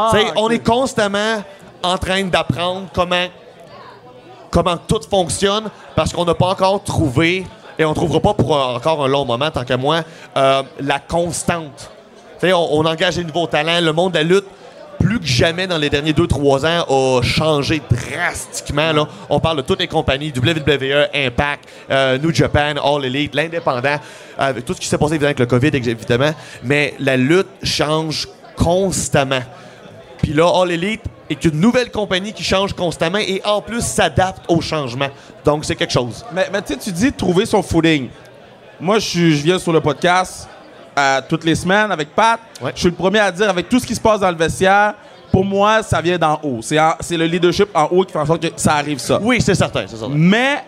T'sais, On est constamment en train d'apprendre comment, comment tout fonctionne parce qu'on n'a pas encore trouvé, et on ne trouvera pas pour encore un long moment, tant qu'à moi, euh, la constante. On, on engage des nouveaux talents. Le monde de la lutte, plus que jamais dans les derniers 2-3 ans, a changé drastiquement. On parle de toutes les compagnies, WWE, Impact, euh, New Japan, All Elite, l'indépendant, avec tout ce qui s'est passé avec le COVID, évidemment. Mais la lutte change constamment. Puis là, All Elite est une nouvelle compagnie qui change constamment et en plus s'adapte au changement. Donc, c'est quelque chose. Mais, mais tu sais, tu dis trouver son footing. Moi, je, viens sur le podcast euh, toutes les semaines avec Pat. Ouais. Je suis le premier à dire, avec tout ce qui se passe dans le vestiaire, pour moi, ça vient d'en haut. C'est en- c'est le leadership en haut qui fait en sorte que ça arrive ça. Oui, c'est certain, c'est certain. Mais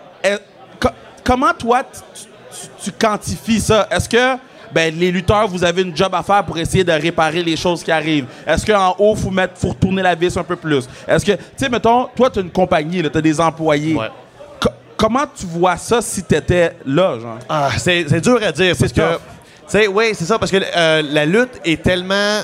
co- comment toi, tu, tu- tu quantifies ça? Est-ce que ben, les lutteurs, vous avez une job à faire pour essayer de réparer les choses qui arrivent? Est-ce qu'en haut, il faut, mettre- faut retourner la vis un peu plus? Est-ce que, tu sais, mettons, toi, tu as une compagnie, tu as des employés. Ouais. Comment tu vois ça si tu étais là, genre? Ah, c'est c'est dur à dire parce que. tough. Tu sais, oui, c'est ça, parce que euh, la lutte est tellement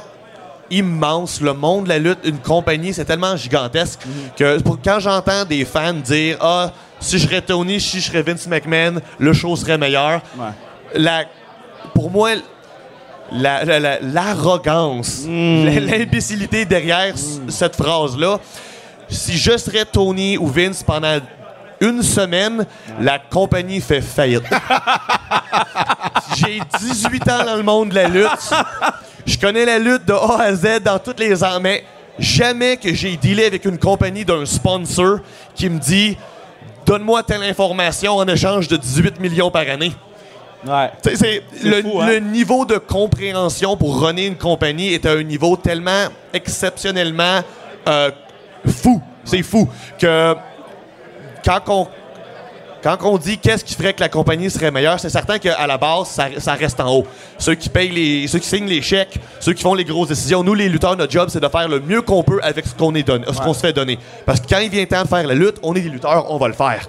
immense, le monde de la lutte, une compagnie, c'est tellement gigantesque que pour- quand j'entends des fans dire Ah, si je serais Tony, si je serais Vince McMahon, le show serait meilleur. Ouais. La, pour moi, la- la- la- l'arrogance, l'imbécilité derrière c- cette phrase-là, si je serais Tony ou Vince pendant une semaine, la compagnie fait faillite. J'ai 18 ans dans le monde de la lutte. Je connais la lutte de A à Z dans toutes les mais jamais que j'ai dealé avec une compagnie d'un sponsor qui me dit Donne-moi telle information en échange de 18 millions par année. Ouais. C'est C'est le, fou, hein? le niveau de compréhension pour runner une compagnie est à un niveau tellement exceptionnellement euh, fou. C'est fou que quand on quand on dit qu'est-ce qui ferait que la compagnie serait meilleure, c'est certain qu'à la base, ça, ça reste en haut. Ceux qui payent les, ceux qui signent les chèques, ceux qui font les grosses décisions. Nous, les lutteurs, notre job, c'est de faire le mieux qu'on peut avec ce qu'on est donné, ce qu'on se fait donner. Parce que quand il vient temps de faire la lutte, on est des lutteurs, on va le faire.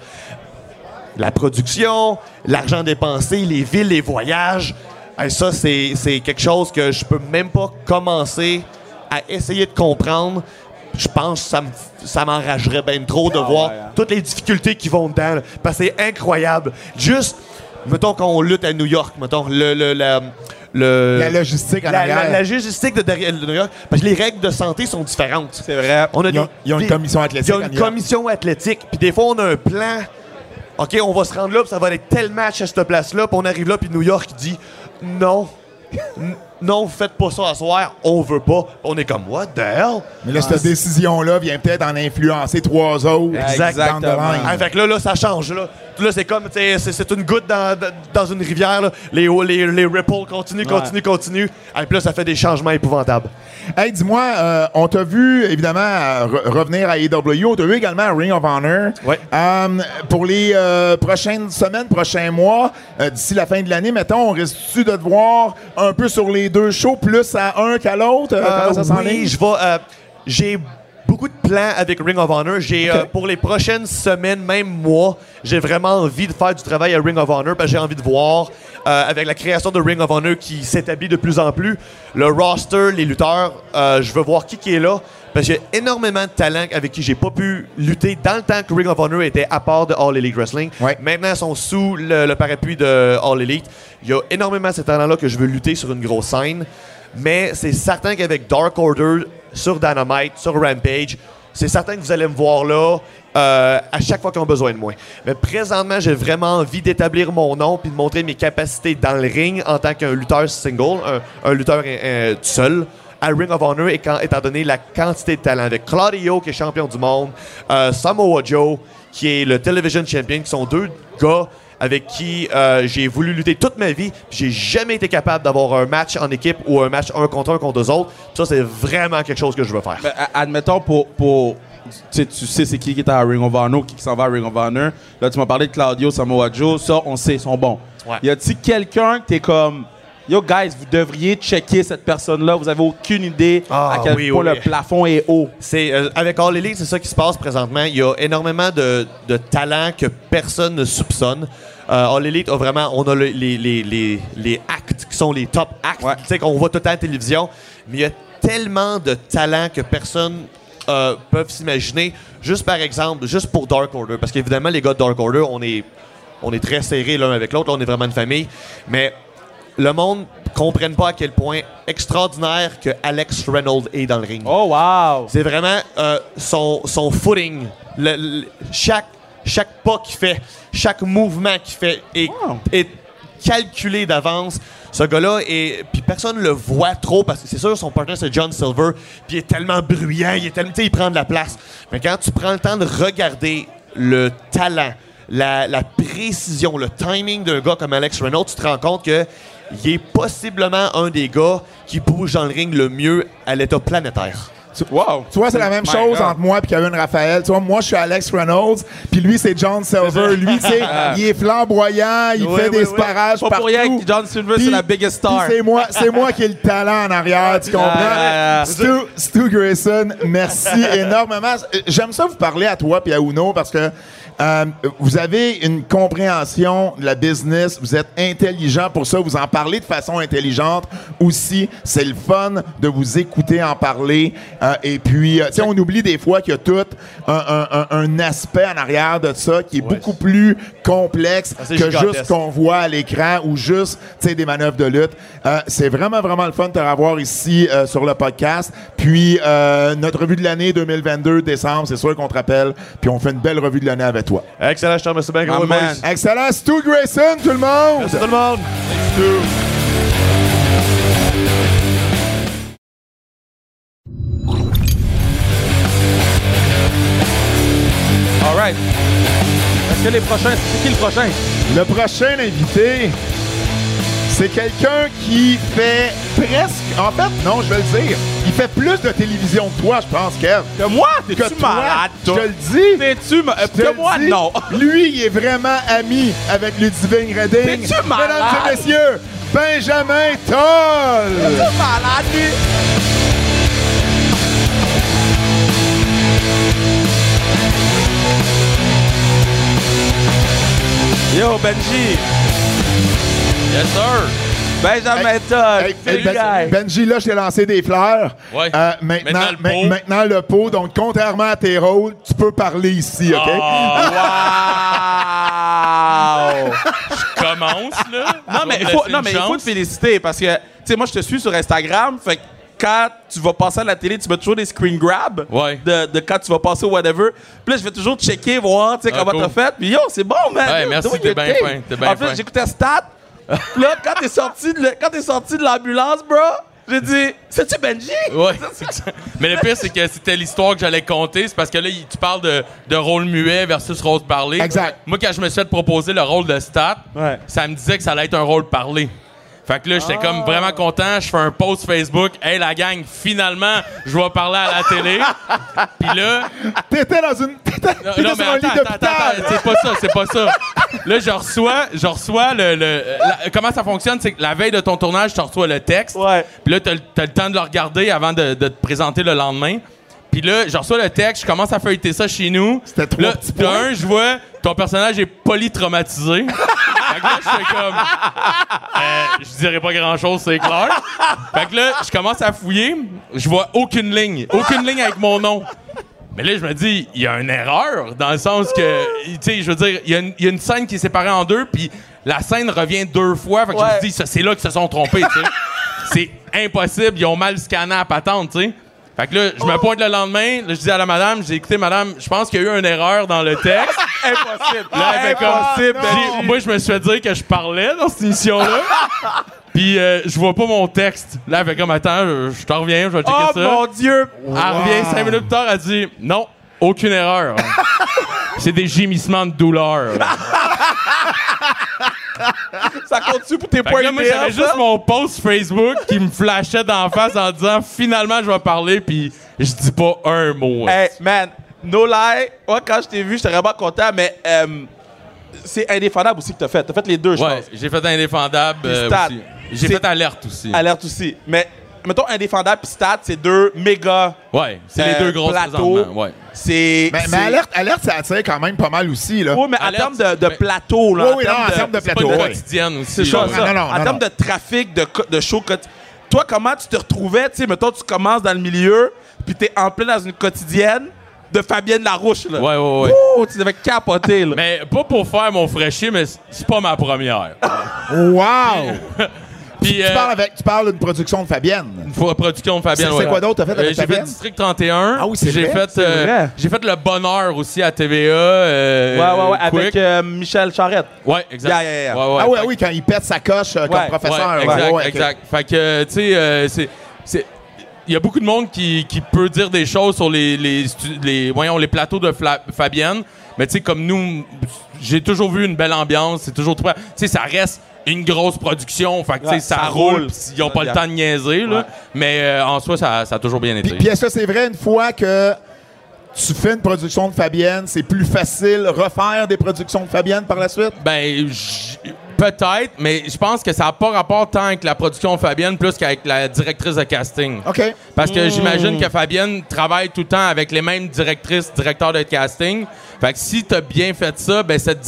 La production, l'argent dépensé, les villes, les voyages, hey, ça, c'est quelque chose que je peux même pas commencer à essayer de comprendre. Je pense que ça me- ça m'enragerait bien trop de voir ouais, hein. toutes les difficultés qui vont dedans. là, parce que c'est incroyable. Juste, mettons qu'on lutte à New York, mettons, le, le, la, le- La logistique en la, la- la logistique de, New York, parce que les règles de santé sont différentes. C'est vrai. On a Ils ont- des- ils ont une commission athlétique Il y à a New une commission athlétique. Puis des fois, on a un plan. OK, on va se rendre là, puis ça va être tel match à cette place-là. Puis on arrive là, puis New York dit non. Non, faites pas ça à soir. On veut pas. On est comme, what the hell? Mais là, cette décision-là vient peut-être en influencer trois autres. Exactement. line. Ah, fait que là, là, ça change. Là, là c'est comme, c'est une goutte dans, dans une rivière. là. Les, les, les ripples continuent, continuent, continuent. Et puis là, ça fait des changements épouvantables. Hey, dis-moi, euh, on t'a vu évidemment euh, re- revenir à AEW. On t'a vu également à Ring of Honor. Ouais. Euh, pour les euh, prochaines semaines, prochains mois, euh, d'ici la fin de l'année, mettons, on risque-tu de te voir un peu sur les deux shows, plus à un qu'à l'autre? Euh, comment ça s'en oui, est? je vais. euh, j'ai beaucoup de plans avec Ring of Honor. J'ai euh, pour les prochaines semaines, même mois, j'ai vraiment envie de faire du travail à Ring of Honor parce que j'ai envie de voir euh, avec la création de Ring of Honor qui s'établit de plus en plus, le roster, les lutteurs, euh, je veux voir qui qui est là. Parce qu'il y a énormément de talents avec qui j'ai pas pu lutter dans le temps que Ring of Honor était à part de All Elite Wrestling. Ouais. Maintenant, ils sont sous le, le parapluie de All Elite. Il y a énormément de ces talents-là que je veux lutter sur une grosse scène. Mais c'est certain qu'avec Dark Order, sur Dynamite, sur Rampage, c'est certain que vous allez me voir là euh, à chaque fois qu'ils ont besoin de moi. Mais présentement, j'ai vraiment envie d'établir mon nom puis de montrer mes capacités dans le ring en tant qu'un lutteur single, un, lutteur euh, tout seul à Ring of Honor et étant donné la quantité de talent avec Claudio qui est champion du monde, euh, Samoa Joe qui est le television champion, qui sont deux gars avec qui euh, j'ai voulu lutter toute ma vie. J'ai jamais été capable d'avoir un match en équipe ou un match un contre un contre deux autres. Ça, c'est vraiment quelque chose que je veux faire. Ben, admettons pour. pour tu sais, tu sais c'est qui qui est à Ring of Honor, qui qui s'en va à Ring of Honor. Là, tu m'as parlé de Claudio Samoa Joe. Ça, on sait, ils sont bons. Ouais. Y a-t-il quelqu'un que t'es comme. Yo, guys, vous devriez checker cette personne-là. Vous avez aucune idée Ah, à quel oui, point oui. le plafond est haut. C'est euh, avec All Elite, c'est ça qui se passe présentement. Il y a énormément de, de talents que personne ne soupçonne. Euh, All Elite a vraiment, on a le- les, les, les, les actes qui sont les top acts, Ouais. tu sais qu'on voit tout le temps à la télévision. Mais il y a tellement de talents que personne euh, peut s'imaginer. Juste par exemple, juste pour Dark Order, parce qu'évidemment les gars de Dark Order, on est on est très serrés l'un avec l'autre, là, on est vraiment une famille. Mais le monde ne comprenne pas à quel point extraordinaire que Alex Reynolds est dans le ring. Oh, wow! C'est vraiment euh, son, son footing. Le- le- chaque, chaque pas qu'il fait, chaque mouvement qu'il fait est, Wow. est calculé d'avance. Ce gars-là, est, puis personne le voit trop parce que c'est sûr, son partenaire c'est John Silver, puis il est tellement bruyant, il est tellement, il prend de la place. Mais quand tu prends le temps de regarder le talent, la, la précision, le timing d'un gars comme Alex Reynolds, tu te rends compte que il est possiblement un des gars qui bouge dans le ring le mieux à l'état planétaire. Wow! Tu vois, c'est la même My chose God. entre moi et Kevin Raphaël. Tu vois, moi, je suis Alex Reynolds, puis lui, c'est John Silver. Lui, tu sais, il est flamboyant, il Oui, fait oui, des oui. sparages Pas partout. pour rien que John Silver, c'est la biggest star. C'est moi, c'est moi qui ai le talent en arrière, tu comprends? Ah, ah, ah. Stu, Stu Grayson, merci énormément. J'aime ça vous parler à toi puis à Uno parce que euh, vous avez une compréhension de la business, vous êtes intelligent pour ça, vous en parlez de façon intelligente aussi. C'est le fun de vous écouter en parler. Euh, et puis, euh, tu sais, on oublie des fois qu'il y a tout un, un- un- un aspect en arrière de ça qui est beaucoup plus complexe que gigantesque. juste qu'on voit à l'écran ou juste tu sais, des manœuvres de lutte. C'est vraiment, vraiment le fun de te revoir ici sur le podcast. Puis notre revue de l'année 2022, décembre, c'est sûr qu'on te rappelle. Puis on fait une belle revue de l'année avec toi. Excellent, je te remercie bien, gros boys. Excellent. Stu Grayson, tout le monde! Merci tout le monde. All right. Est-ce que les prochains. C'est qui le prochain? Le prochain invité, C'est quelqu'un qui fait presque. En fait, non, je vais le dire. Il fait plus de télévision que toi, je pense, Kev. Que moi, t'es-tu toi, malade, je toi? te le dis. T'es-tu ma- euh, Je Que moi, dis. non. Lui, il est vraiment ami avec Ludivine Redding. T'es-tu malade? Mesdames et messieurs, Benjamin Toll. T'es malade, lui? Yo, Benji. Yes, sir. Benjamin Hey, Todd. Hey, Salut, Ben- guy. Benji, là, je t'ai lancé des fleurs. Ouais. Euh, maintenant, Maintenant, le maintenant, le pot. Donc, contrairement à tes rôles, tu peux parler ici, OK? Ah. Wow! Commence, là. Non, mais il faut, non, mais il faut te féliciter parce que, tu sais, moi, je te suis sur Instagram. Fait que quand tu vas passer à la télé, tu mets toujours des screen grabs Ouais. de, de quand tu vas passer au whatever. Puis là, je vais toujours checker, voir, tu sais, Ah, comment cool. t'as fait. Puis yo, c'est bon, man. Ouais, Yo, merci, t'es bien fin, En plus, j'écoutais Stat. Puis là, quand t'es sorti de le- quand t'es sorti de l'ambulance, bro, j'ai dit, c'est-tu Benji? Ouais, c'est ça. Mais le pire, c'est que c'était l'histoire que j'allais compter. C'est parce que là, tu parles de, de rôle muet versus rôle parlé. Exact. Moi, quand je me suis fait proposer le rôle de stat, Ouais. ça me disait que ça allait être un rôle parlé. Fait que là, j'étais Ah. comme vraiment content. Je fais un post Facebook. Hey, la gang, finalement, je vais parler à la télé. Puis là, T'étais dans une. T'étais non, mais un lit attends, attends, attends, c'est pas ça, c'est pas ça. Là, je reçois, je reçois le, le- la- comment ça fonctionne, c'est que la veille de ton tournage, tu reçois le texte. Ouais. Puis là, t'as, le- t'as le temps de le regarder avant de, de te présenter le lendemain. Puis là, je reçois le texte, je commence à feuilleter ça chez nous. C'était trois Là, petits points. un, je vois ton personnage est polytraumatisé. fait que là, je fais comme. Euh, je dirais pas grand chose, c'est clair. Fait que là, je commence à fouiller, je vois aucune ligne. Aucune ligne avec mon nom. Mais là, je me dis, il y a une erreur, dans le sens que, tu sais, je veux dire, il y, a une- il y a une scène qui est séparée en deux, puis la scène revient deux fois. Fait que je me dis, ça, c'est là qu'ils se sont trompés, tu sais. c'est impossible, ils ont mal scanné à patente, tu sais. Fait que là, je me pointe le lendemain, là, je dis à la madame, j'ai écouté, madame, je pense qu'il y a eu une erreur dans le texte. Impossible. Là, elle fait comme- Impossible. Moi, je me suis fait dire que je parlais dans cette émission-là. Puis euh, je vois pas mon texte. Là, elle fait comme, attends, je, je t'en reviens, je vais checker Oh ça. mon Dieu! Elle revient cinq minutes plus tard, elle dit non, aucune erreur. C'est des gémissements de douleur. Ça continue pour tes points là, moi, j'avais juste mon post Facebook qui me flashait d'en face en disant finalement, je vais parler, puis je dis pas un mot. Hey, man, no lie. Moi, quand je t'ai vu, j'étais vraiment content, mais euh, c'est indéfendable aussi que t'as fait. T'as fait les deux, je ouais, pense. j'ai fait indéfendable euh, aussi. J'ai fait alerte aussi. Alerte aussi. Mais, mettons, indéfendable puis stat, c'est deux méga. Ouais, c'est les euh, deux grosses plateaux. Ouais. C'est. Mais, mais alerte, alerte, ça attire quand même pas mal aussi, là. Oui, mais en termes de, plateau, là. Oui, oui, non, en termes de C'est pas plateau, ouais. quotidienne aussi. C'est ça, là. ça. non, non, en non, termes non. de trafic, de, de show. Toi, comment tu te retrouvais, tu sais, mettons, tu commences dans le milieu, puis t'es en plein dans une quotidienne de Fabienne Larouche, là. Ouais, ouais, ouais. Ouh, tu devais capoter, là. Mais pas pour faire mon fraîchier, mais c'est pas ma première. Wow! Puis, tu, euh, parles avec, tu parles d'une production de Fabienne. une fois production de Fabienne. C'est- c'est quoi d'autre t'as fait avec Euh, J'ai fait Fabienne? District 31. Ah oui, c'est J'ai vrai, fait, euh. J'ai fait le bonheur aussi à TVA. euh, Ouais, ouais, ouais, Quick. avec euh, Michel Charette. Ouais, exact. Yeah, yeah, yeah. Ouais, ouais. ah oui, ah quand il pète sa coche euh, comme Ouais, professeur. Ouais, ouais, exact, exact. Fait que, tu sais, euh, c'est- c'est. Il y a beaucoup de monde qui, qui peut dire des choses sur les, les, voyons, les plateaux de Fla- Fabienne. Mais tu sais, comme nous, j'ai toujours vu une belle ambiance. C'est toujours très. Tu sais, ça reste une grosse production. Fait que, tu sais, Ouais, ça, ça roule. roule. pis Ils n'ont pas le temps de niaiser, là. Ouais. Mais euh, en soi, ça, ça a toujours bien été. Puis, est-ce que c'est vrai une fois que tu fais une production de Fabienne, c'est plus facile refaire des productions de Fabienne par la suite? Ben, j- peut-être, mais je pense que ça n'a pas rapport tant avec la production Fabienne plus qu'avec la directrice de casting. OK. Parce que j'imagine que Fabienne travaille tout le temps avec les mêmes directrices, directeurs de casting. Fait que si tu as bien fait ça, ben cette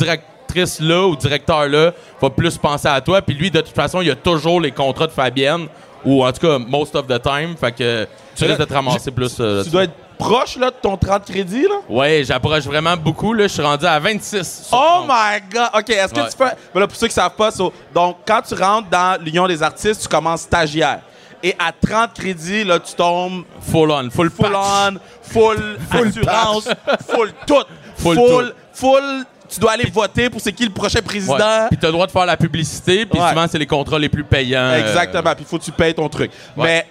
directrice-là ou directeur-là va plus penser à toi. Puis lui, de toute façon, il a toujours les contrats de Fabienne, ou en tout cas, most of the time. Fait que tu risques de te ramasser plus. euh, Tu dois être proche, là, de ton 30 crédits, là? Ouais, j'approche vraiment beaucoup. Là, je suis rendu à 26. sur Oh 30. my God! OK, est-ce que Ouais. tu fais... Ben là, pour ceux qui savent pas, so- donc, quand tu rentres dans l'Union des artistes, tu commences stagiaire. Et à 30 crédits, là, tu tombes Full on, full, full patch. on, full, assurance, full tout. Full full, tout. full, tu dois aller voter pour c'est qui le prochain président. Ouais. Puis t'as le droit de faire la publicité, puis Ouais. souvent c'est les contrats les plus payants. euh, Exactement, puis il faut que tu payes ton truc. Ouais.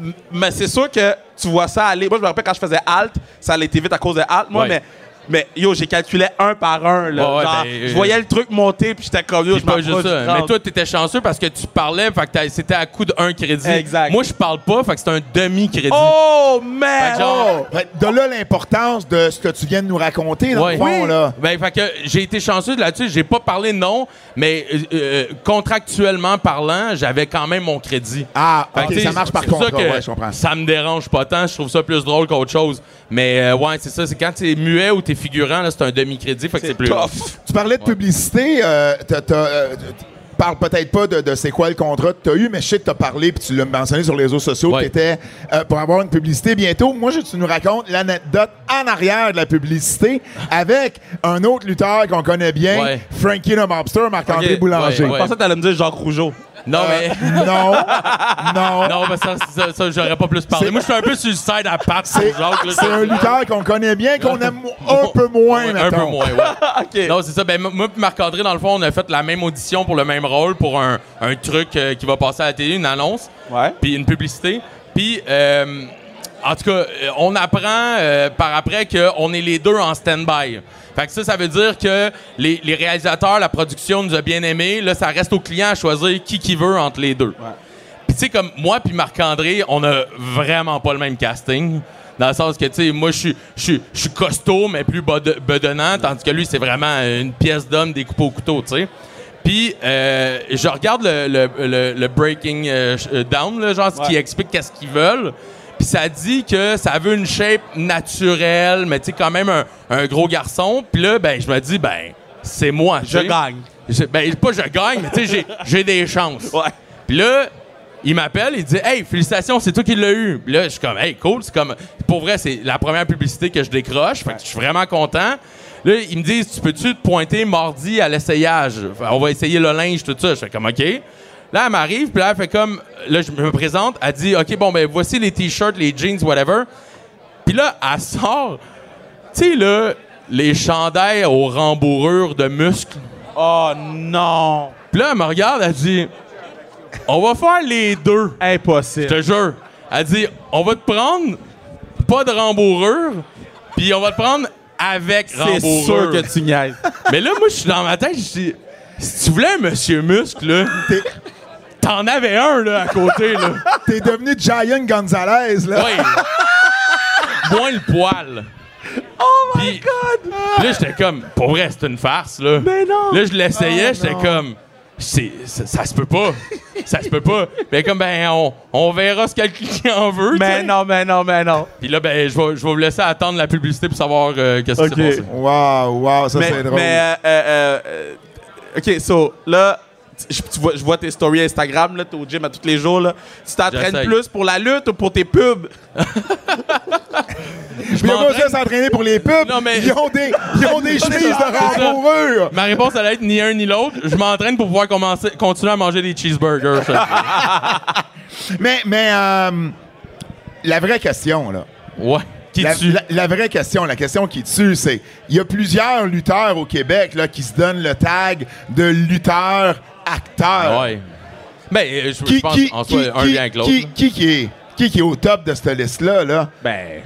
Mais, mais c'est sûr que tu vois ça aller. Moi, je me rappelle quand je faisais Alt, ça allait été vite à cause de Alt, moi, mais Mais yo, j'ai calculé un par un. Là. Ouais, ouais, Genre, ben, je euh, voyais le truc monter, puis j'étais comme yo, je pas juste ça. 30. Mais toi, t'étais chanceux parce que tu parlais, fait que c'était à coup d'un crédit. Exact. Moi, je parle pas, fait que c'est un demi-crédit. Oh, man! genre- Oh! De là l'importance de ce que tu viens de nous raconter, dans Ouais. le fond, là. Ben, fait que j'ai été chanceux là-dessus. J'ai pas parlé non, mais euh, euh, contractuellement parlant, j'avais quand même mon crédit. Ah, OK, ça marche par contre. ça que Ouais, je comprends. ça me dérange pas tant. Je trouve ça plus drôle qu'autre chose. Mais euh, ouais, c'est ça. C'est quand t'es muet ou t'es figurant, là, c'est un demi-crédit. Fait que c'est plus. tough. Tu parlais de publicité. Euh, euh, tu parles peut-être pas de, de c'est quoi le contrat que tu as eu, mais je sais que tu as parlé puis tu l'as mentionné sur les réseaux sociaux Ouais. que tu étais pour avoir une publicité bientôt. Moi, je veux que tu nous racontes l'anecdote en arrière de la publicité avec un autre lutteur qu'on connaît bien, Ouais. Frankie le Mobster, Marc-André Boulanger. ouais, Je pensais que t'allais me dire Jacques Rougeau. Non, mais. Euh, non, non. Non, mais ça, ça, ça, j'aurais pas plus parlé. Moi, je suis un peu sur le side à Pat, C'est un lutteur qu'on connaît bien, qu'on aime un peu moins, un mettons. peu moins, ouais. Non, c'est ça. Ben, moi et Marc-André, dans le fond, on a fait la même audition pour le même rôle, pour un, un truc euh, qui va passer à la télé, une annonce, Ouais. puis une publicité. Puis, euh, en tout cas, euh, on apprend euh, par après qu'on est les deux en stand-by. Fait que ça, ça veut dire que les, les réalisateurs, la production nous a bien aimés. Là, ça reste au client à choisir qui qui veut entre les deux. Puis tu sais, comme moi puis Marc-André, on a vraiment pas le même casting. Dans le sens que, tu sais, moi, je suis- costaud, mais plus bedonnant, tandis que lui, c'est vraiment une pièce d'homme découpée au couteau, tu sais. Puis, euh, je regarde le, le- le- le Breaking euh, Down, là, genre, ce qui explique qu'est-ce qu'ils veulent. Puis ça dit que ça veut une shape naturelle, mais tu sais, quand même un, un gros garçon. Puis là, ben, je me dis, ben, c'est moi. Je gagne. Je- ben, pas je gagne, mais tu sais, j'ai- des chances. Ouais. Puis là, il m'appelle, il dit Hey, félicitations, c'est toi qui l'as eu. Puis là, je suis comme Hey, cool. C'est comme, pour vrai, c'est la première publicité que je décroche. Fait que je suis vraiment content. Là, ils me disent Tu peux-tu te pointer mardi à l'essayage? On va essayer le linge, tout ça. Je fais comme OK. Là, elle m'arrive, puis là, elle fait comme. Là, je me présente. Elle dit OK, bon, ben, voici les t-shirts, les jeans, whatever. Puis là, elle sort, tu sais, là, les chandails aux rembourrures de muscles. Oh non. Puis là, elle me regarde, elle dit On va faire les deux. Je Impossible. te jure. Elle dit On va te prendre pas de rembourrure, puis on va te prendre avec C'est rembourrure. sûr que tu niaises. Mais là, moi, je suis dans ma tête, je dis Si tu voulais un monsieur muscle, là, t'en avais un, là, à côté, là. T'es devenu Giant Gonzalez, là. Ouais. Moins le poil. Oh my god! Là, j'étais comme, pour vrai, c'est une farce, là. Mais non! Là, je l'essayais, Oh, j'étais comme, c'est, ça, ça se peut pas. ça se peut pas. Mais comme, ben, on, on verra ce que le client veut. Mais non, mais non, mais non. Puis là, ben, je vais, je vais vous laisser attendre la publicité pour savoir euh, qu'est-ce qui s'est passé. Wow, wow, ça mais, c'est drôle. mais euh, euh, euh, OK, so, là, je, tu vois, je vois tes stories Instagram, là, t'es au gym à tous les jours, là. Tu t'entraînes plus pour la lutte ou pour tes pubs? Je a pas besoin de s'entraîner pour les pubs. Non, mais- Ils ont des, ils ont des chemises de rembourrure. Ma réponse allait être ni un ni l'autre. Je m'entraîne pour pouvoir commencer, continuer à manger des cheeseburgers. Mais, mais euh, la vraie question, là. ouais. Qui La, tue? la- la vraie question, la question qui tue, c'est il y a plusieurs lutteurs au Québec là, qui se donnent le tag de lutteur acteur. Ouais. Ben, euh, je, je Qui, pense qui, en soi, qui, un lien avec l'autre. qui- là. qui qui est qui qui est au top de cette liste-là là? Ben,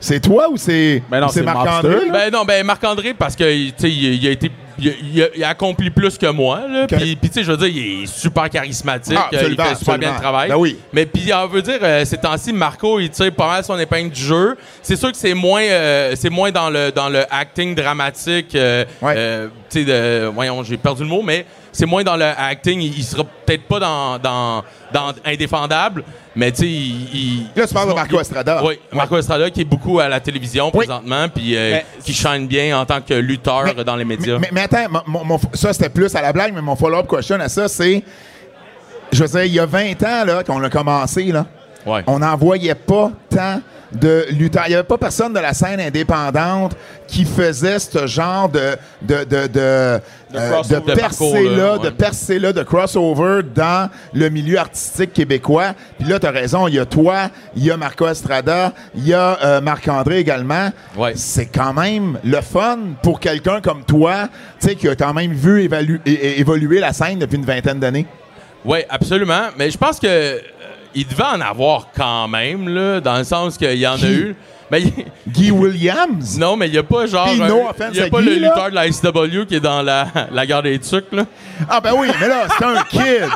C'est toi ou c'est Ben Marc-André? Ben non, ben Marc-André, parce que tu sais, il, il a été. Il, il a, il a accompli plus que moi. Là, Que- Puis, puis, tu sais, je veux dire, il est super charismatique. Ah, il fait super bien le travail. Ben oui. Mais puis, on veut dire, euh, ces temps-ci, Marco, il tire pas mal son épingle du jeu. C'est sûr que c'est moins, euh, c'est moins dans le dans le acting dramatique. euh, Ouais. euh, tu sais, de- voyons, j'ai perdu le mot, mais c'est moins dans le acting. Il, il sera peut-être pas dans, dans, dans indéfendable, mais tu sais, il, il- Là, tu parles de Marco Estrada. Oui, Marco Estrada qui est beaucoup à la télévision Oui. présentement, puis euh, qui shine bien en tant que lutteur Mais- dans les médias. Mais, mais attends, mon- mon- ça c'était plus à la blague, mais mon follow-up question à ça, c'est. Je veux dire, il y a 20 ans là, qu'on a commencé, là, Ouais. on n'en voyait pas tant de lutteurs. Il n'y avait pas personne de la scène indépendante qui faisait ce genre de, de, de, de, euh, de percée-là, là, de percée-là, de crossover dans le milieu artistique québécois. Puis là, tu as raison, il y a toi, il y a Marco Estrada, il y a euh, Marc-André également. Ouais. C'est quand même le fun pour quelqu'un comme toi, tu sais, qui a quand même vu é- évoluer la scène depuis une vingtaine d'années. Oui, absolument. Mais je pense que il devait en avoir quand même, là, dans le sens qu'il y en a eu. Ben, Guy Williams? non, mais il n'y a pas genre. Il y a pas Guy, le là? lutteur de la SW qui est dans la, la gare des tucs, là. Ah ben oui, mais là, c'est un kid.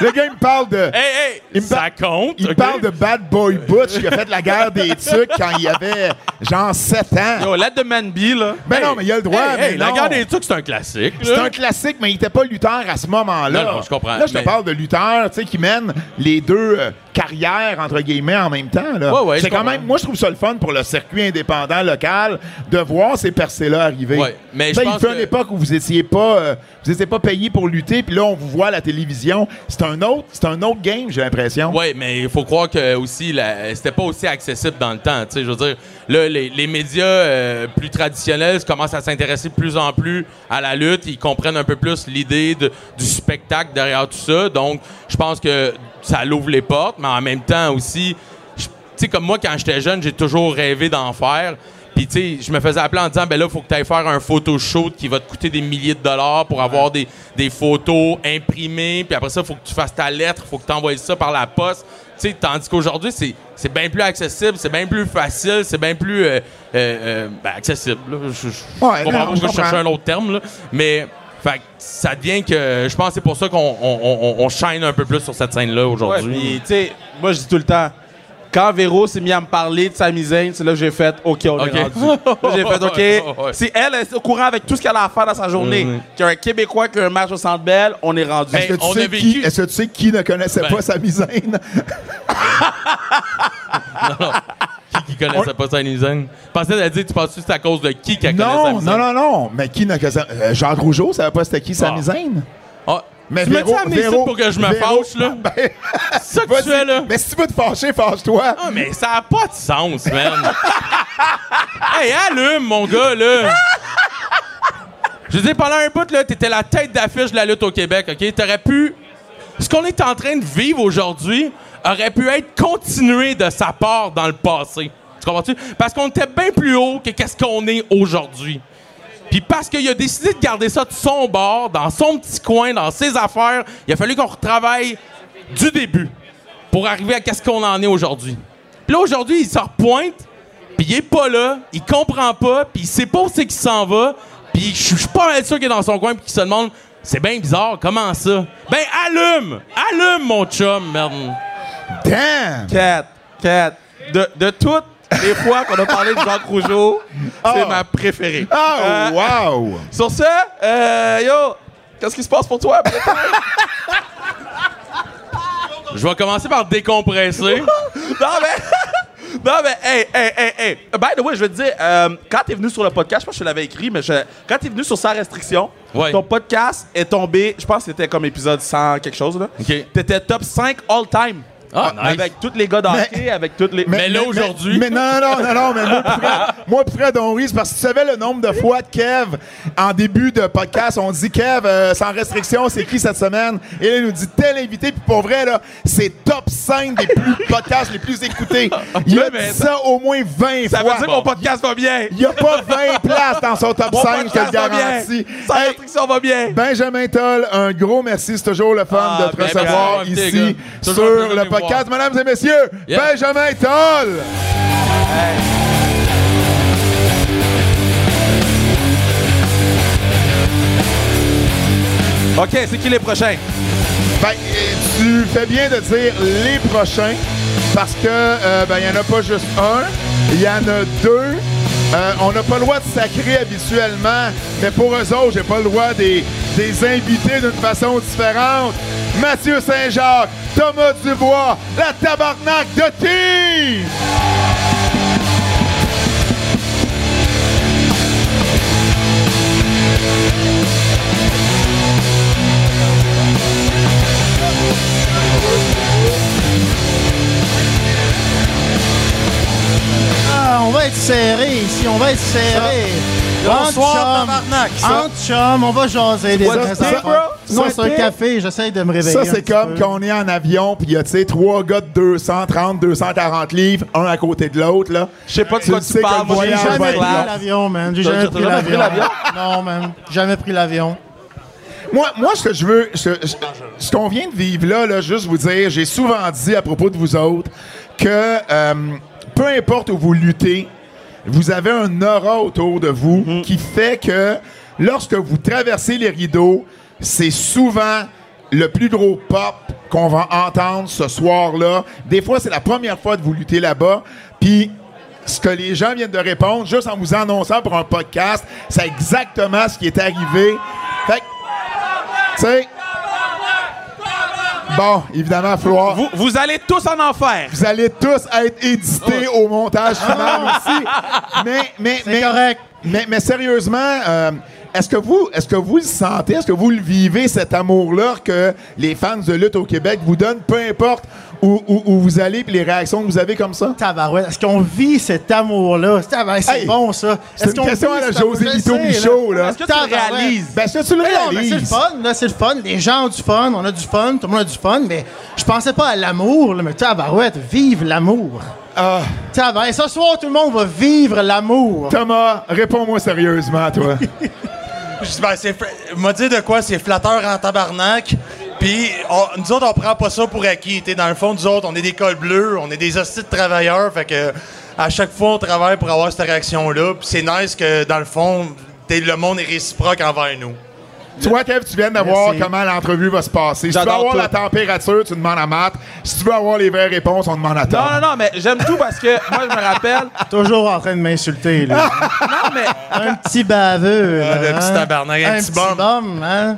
Le gars, il me parle de... Hey, hey! Il me ça compte! Il parle de Bad Boy Butch qui a fait la guerre des tucs quand il avait genre 7 ans. Yo, let the man be, là. Ben non, mais il a le droit. Mais la gare des tucs, c'est un classique. C'est un classique, mais il était pas lutteur à ce moment-là. Non, non, je comprends, Là, je te mais- parle de lutteur, tu sais, qui mène les deux euh, carrières, entre guillemets, en même temps. Là. Ouais, ouais, c'est quand comprends. même, moi, je trouve ça le fun pour le circuit indépendant local de voir ces percées-là arriver. Ouais, mais je sais, il fait que- une époque où vous étiez pas, euh, vous étiez pas payé pour lutter, puis là, on vous voit à la télévision. C'est un autre, c'est un autre game, j'ai l'impression. Oui, mais il faut croire que aussi c'était pas aussi accessible dans le temps. Je veux dire, là, les, les médias euh, plus traditionnels commencent à s'intéresser de plus en plus à la lutte. Ils comprennent un peu plus l'idée du spectacle derrière tout ça. Donc, je pense que ça l'ouvre les portes, mais en même temps aussi, sais, comme moi, quand j'étais jeune, j'ai toujours rêvé d'en faire. Puis, tu sais, je me faisais appeler en disant, ben là, il faut que tu ailles faire un photoshoot qui va te coûter des milliers de dollars pour avoir des, des photos imprimées. Puis après ça, il faut que tu fasses ta lettre, il faut que tu envoies ça par la poste. Tu sais, tandis qu'aujourd'hui, c'est, c'est bien plus accessible, c'est bien plus facile, c'est bien plus euh, euh, euh, ben, accessible. là. Je, je, Ouais, comprends pas cherchais un autre terme, là. mais fait, que ça devient que je pense que c'est pour ça qu'on on, on- on shine un peu plus sur cette scène-là Ouais, aujourd'hui. puis, tu sais, moi, je dis tout le temps, quand Véro s'est mis à me parler de sa misaine, c'est là que j'ai fait OK, on Ok. est rendu. Là, j'ai fait OK. Si elle est au courant avec tout ce qu'elle a à faire dans sa journée, ouais. qu'il y a un Québécois qui a un match au Centre Bell, on est rendu. Est-ce que, tu on sais a vécu- qui, est-ce que tu sais qui ne connaissait Ben. pas sa misaine? Qui connaissait pas sa Nizaine? Je pensais qu'elle dit, tu penses que c'est à cause de qui qu'elle connaît sa Non, Nizaine? non, non, non. Mais qui ne connaissait... euh, Jacques Rougeau, savait pas c'était qui sa Ah. misaine? Ah, Mais tu Véro- amener ici Véro- pour que je me Véro- fâche, là? Ben, C'est ça que tu fais, là? Mais si tu veux te fâcher, fâche-toi. Ah, mais ça a pas de sens, man. hey, allume, mon gars, là. Je dire, pendant un bout, là, t'étais la tête d'affiche de la lutte au Québec, OK? T'aurais pu... Ce qu'on est en train de vivre aujourd'hui aurait pu être continué de sa part dans le passé. Tu comprends-tu? Parce qu'on était bien plus haut que qu'est-ce qu'on est aujourd'hui. Puis parce qu'il a décidé de garder ça de son bord, dans son petit coin, dans ses affaires, il a fallu qu'on retravaille du début pour arriver à qu'est-ce qu'on en est aujourd'hui. Puis là, aujourd'hui, il se repointe, puis il est pas là, il comprend pas, puis il sait pas où c'est qu'il s'en va, puis je suis pas mal sûr qu'il est dans son coin, puis qu'il se demande, c'est bien bizarre, comment ça? Ben, allume! Allume, mon chum, merde! Damn! Cat, Cat, de, de toutes les fois qu'on a parlé de Jacques Rougeau, c'est Ah. ma préférée. Oh, Euh, wow! Sur ce, euh, yo, qu'est-ce qui se passe pour toi? Je vais commencer par décompresser. non, mais. Non, mais, hey, hey, hey, hey. By the way, je veux te dire, euh, quand t'es venu sur le podcast, je pense que je te l'avais écrit, mais je- quand t'es venu sur Sans Restriction, Ouais. ton podcast est tombé, je pense que c'était comme épisode 100 quelque chose, là. OK. T'étais top 5 all-time. Ah, nice. Avec tous les gars d'hockey, avec toutes les. Mais là, aujourd'hui- Mais, non, non, non, non, mais moi, Fred, moi, Fred, on rit, parce que tu savais le nombre de fois que Kev, en début de podcast, on dit Kev, euh, sans restriction, c'est qui cette semaine? Et là, il nous dit tel invité, puis pour vrai, là, c'est top 5 des plus podcasts les plus écoutés. Il a mais dit ça au moins 20 ça fois. veut dire que mon podcast va bien. Il n'y a pas 20 places dans son top Mon 5, je te le podcast va bien. garantis. Sans Hey, restriction va bien. Benjamin Toll, un gros merci. C'est toujours le fun Ah, de te ben, recevoir merci d'avoir ici sur de le voir. Podcast. Mesdames et messieurs. Benjamin Toll! OK, c'est qui les prochains? Ben, tu fais bien de dire les prochains parce que euh, ben, il n'y en a pas juste un, il y en a deux. Euh, on n'a pas le droit de sacrer habituellement, mais pour eux autres, j'ai pas le droit des, des inviter d'une façon différente. Mathieu Saint-Jacques, Thomas Dubois, la tabarnak de team! Ah, on va être serré on va être serré. Bonsoir, tabarnak. Entre chums, on va jaser des? Non, Tu c'est un café, j'essaie de me réveiller. Ça, un c'est comme peu. quand on est en avion, puis il y a, tu sais, trois gars de 230, 240 livres, un à côté de l'autre, là. Je sais pas de Tu quoi tu sais que parles. j'ai jamais pris l'avion, man. J'ai jamais pris l'avion. l'avion? Non, man. Jamais pris l'avion. Moi, moi, ce que je veux, ce, ce- ce qu'on vient de vivre là, là, juste vous dire, j'ai souvent dit à propos de vous autres que euh, peu importe où vous luttez, vous avez un aura autour de vous Mhm. qui fait que lorsque vous traversez les rideaux, c'est souvent le plus gros pop qu'on va entendre ce soir-là. Des fois, c'est la première fois que vous luttez là-bas. Puis, ce que les gens viennent de répondre, juste en vous annonçant pour un podcast, c'est exactement ce qui est arrivé. Fait que, tu sais, bon, évidemment, falloir... Vous, vous allez tous en enfer. Vous allez tous être édités au montage final aussi. Mais, mais, mais, correct. Mais, mais sérieusement, euh, est-ce que vous, est-ce que vous le sentez, est-ce que vous le vivez cet amour-là que les fans de lutte au Québec vous donnent, peu importe où, où- où vous allez, puis les réactions que vous avez comme ça? Tabarouette, est-ce qu'on vit cet amour-là? Tabarouette, C'est Hey, bon, ça. C'est Est-ce une qu'on question à la José Lito Michaud, là. Est-ce que tu le réalises? Ben, est-ce que tu le Mais non, mais c'est le réalises? fun, là, c'est le fun. Les gens ont du fun, on a du fun, tout le monde a du fun, mais je pensais pas à l'amour, là, mais tabarouette, vive l'amour. Ah, Tabarouette, ce soir, tout le monde va vivre l'amour. Thomas, réponds-moi sérieusement, toi. Je dis, ben, c'est m'a dit de quoi? C'est flatteur en tabarnak. Puis, on- nous autres, on prend pas ça pour acquis. T'sais, dans le fond, nous autres, on est des cols bleus, on est des hosties de travailleurs. Fait que, à chaque fois, on travaille pour avoir cette réaction-là. Puis, c'est nice que, dans le fond, le monde est réciproque envers nous. Tu vois, Kev, tu viens de voir comment l'entrevue va se passer. Si tu veux J'adore avoir tout. la température, tu demandes à Matt. Si tu veux avoir les vraies réponses, on demande à Tom. Non, non, non, mais j'aime tout parce que moi, je me rappelle. Toujours en train de m'insulter, là. Non, mais un petit baveux. Ah, là, le petit hein? tabarnak, un petit bum. bum, hein?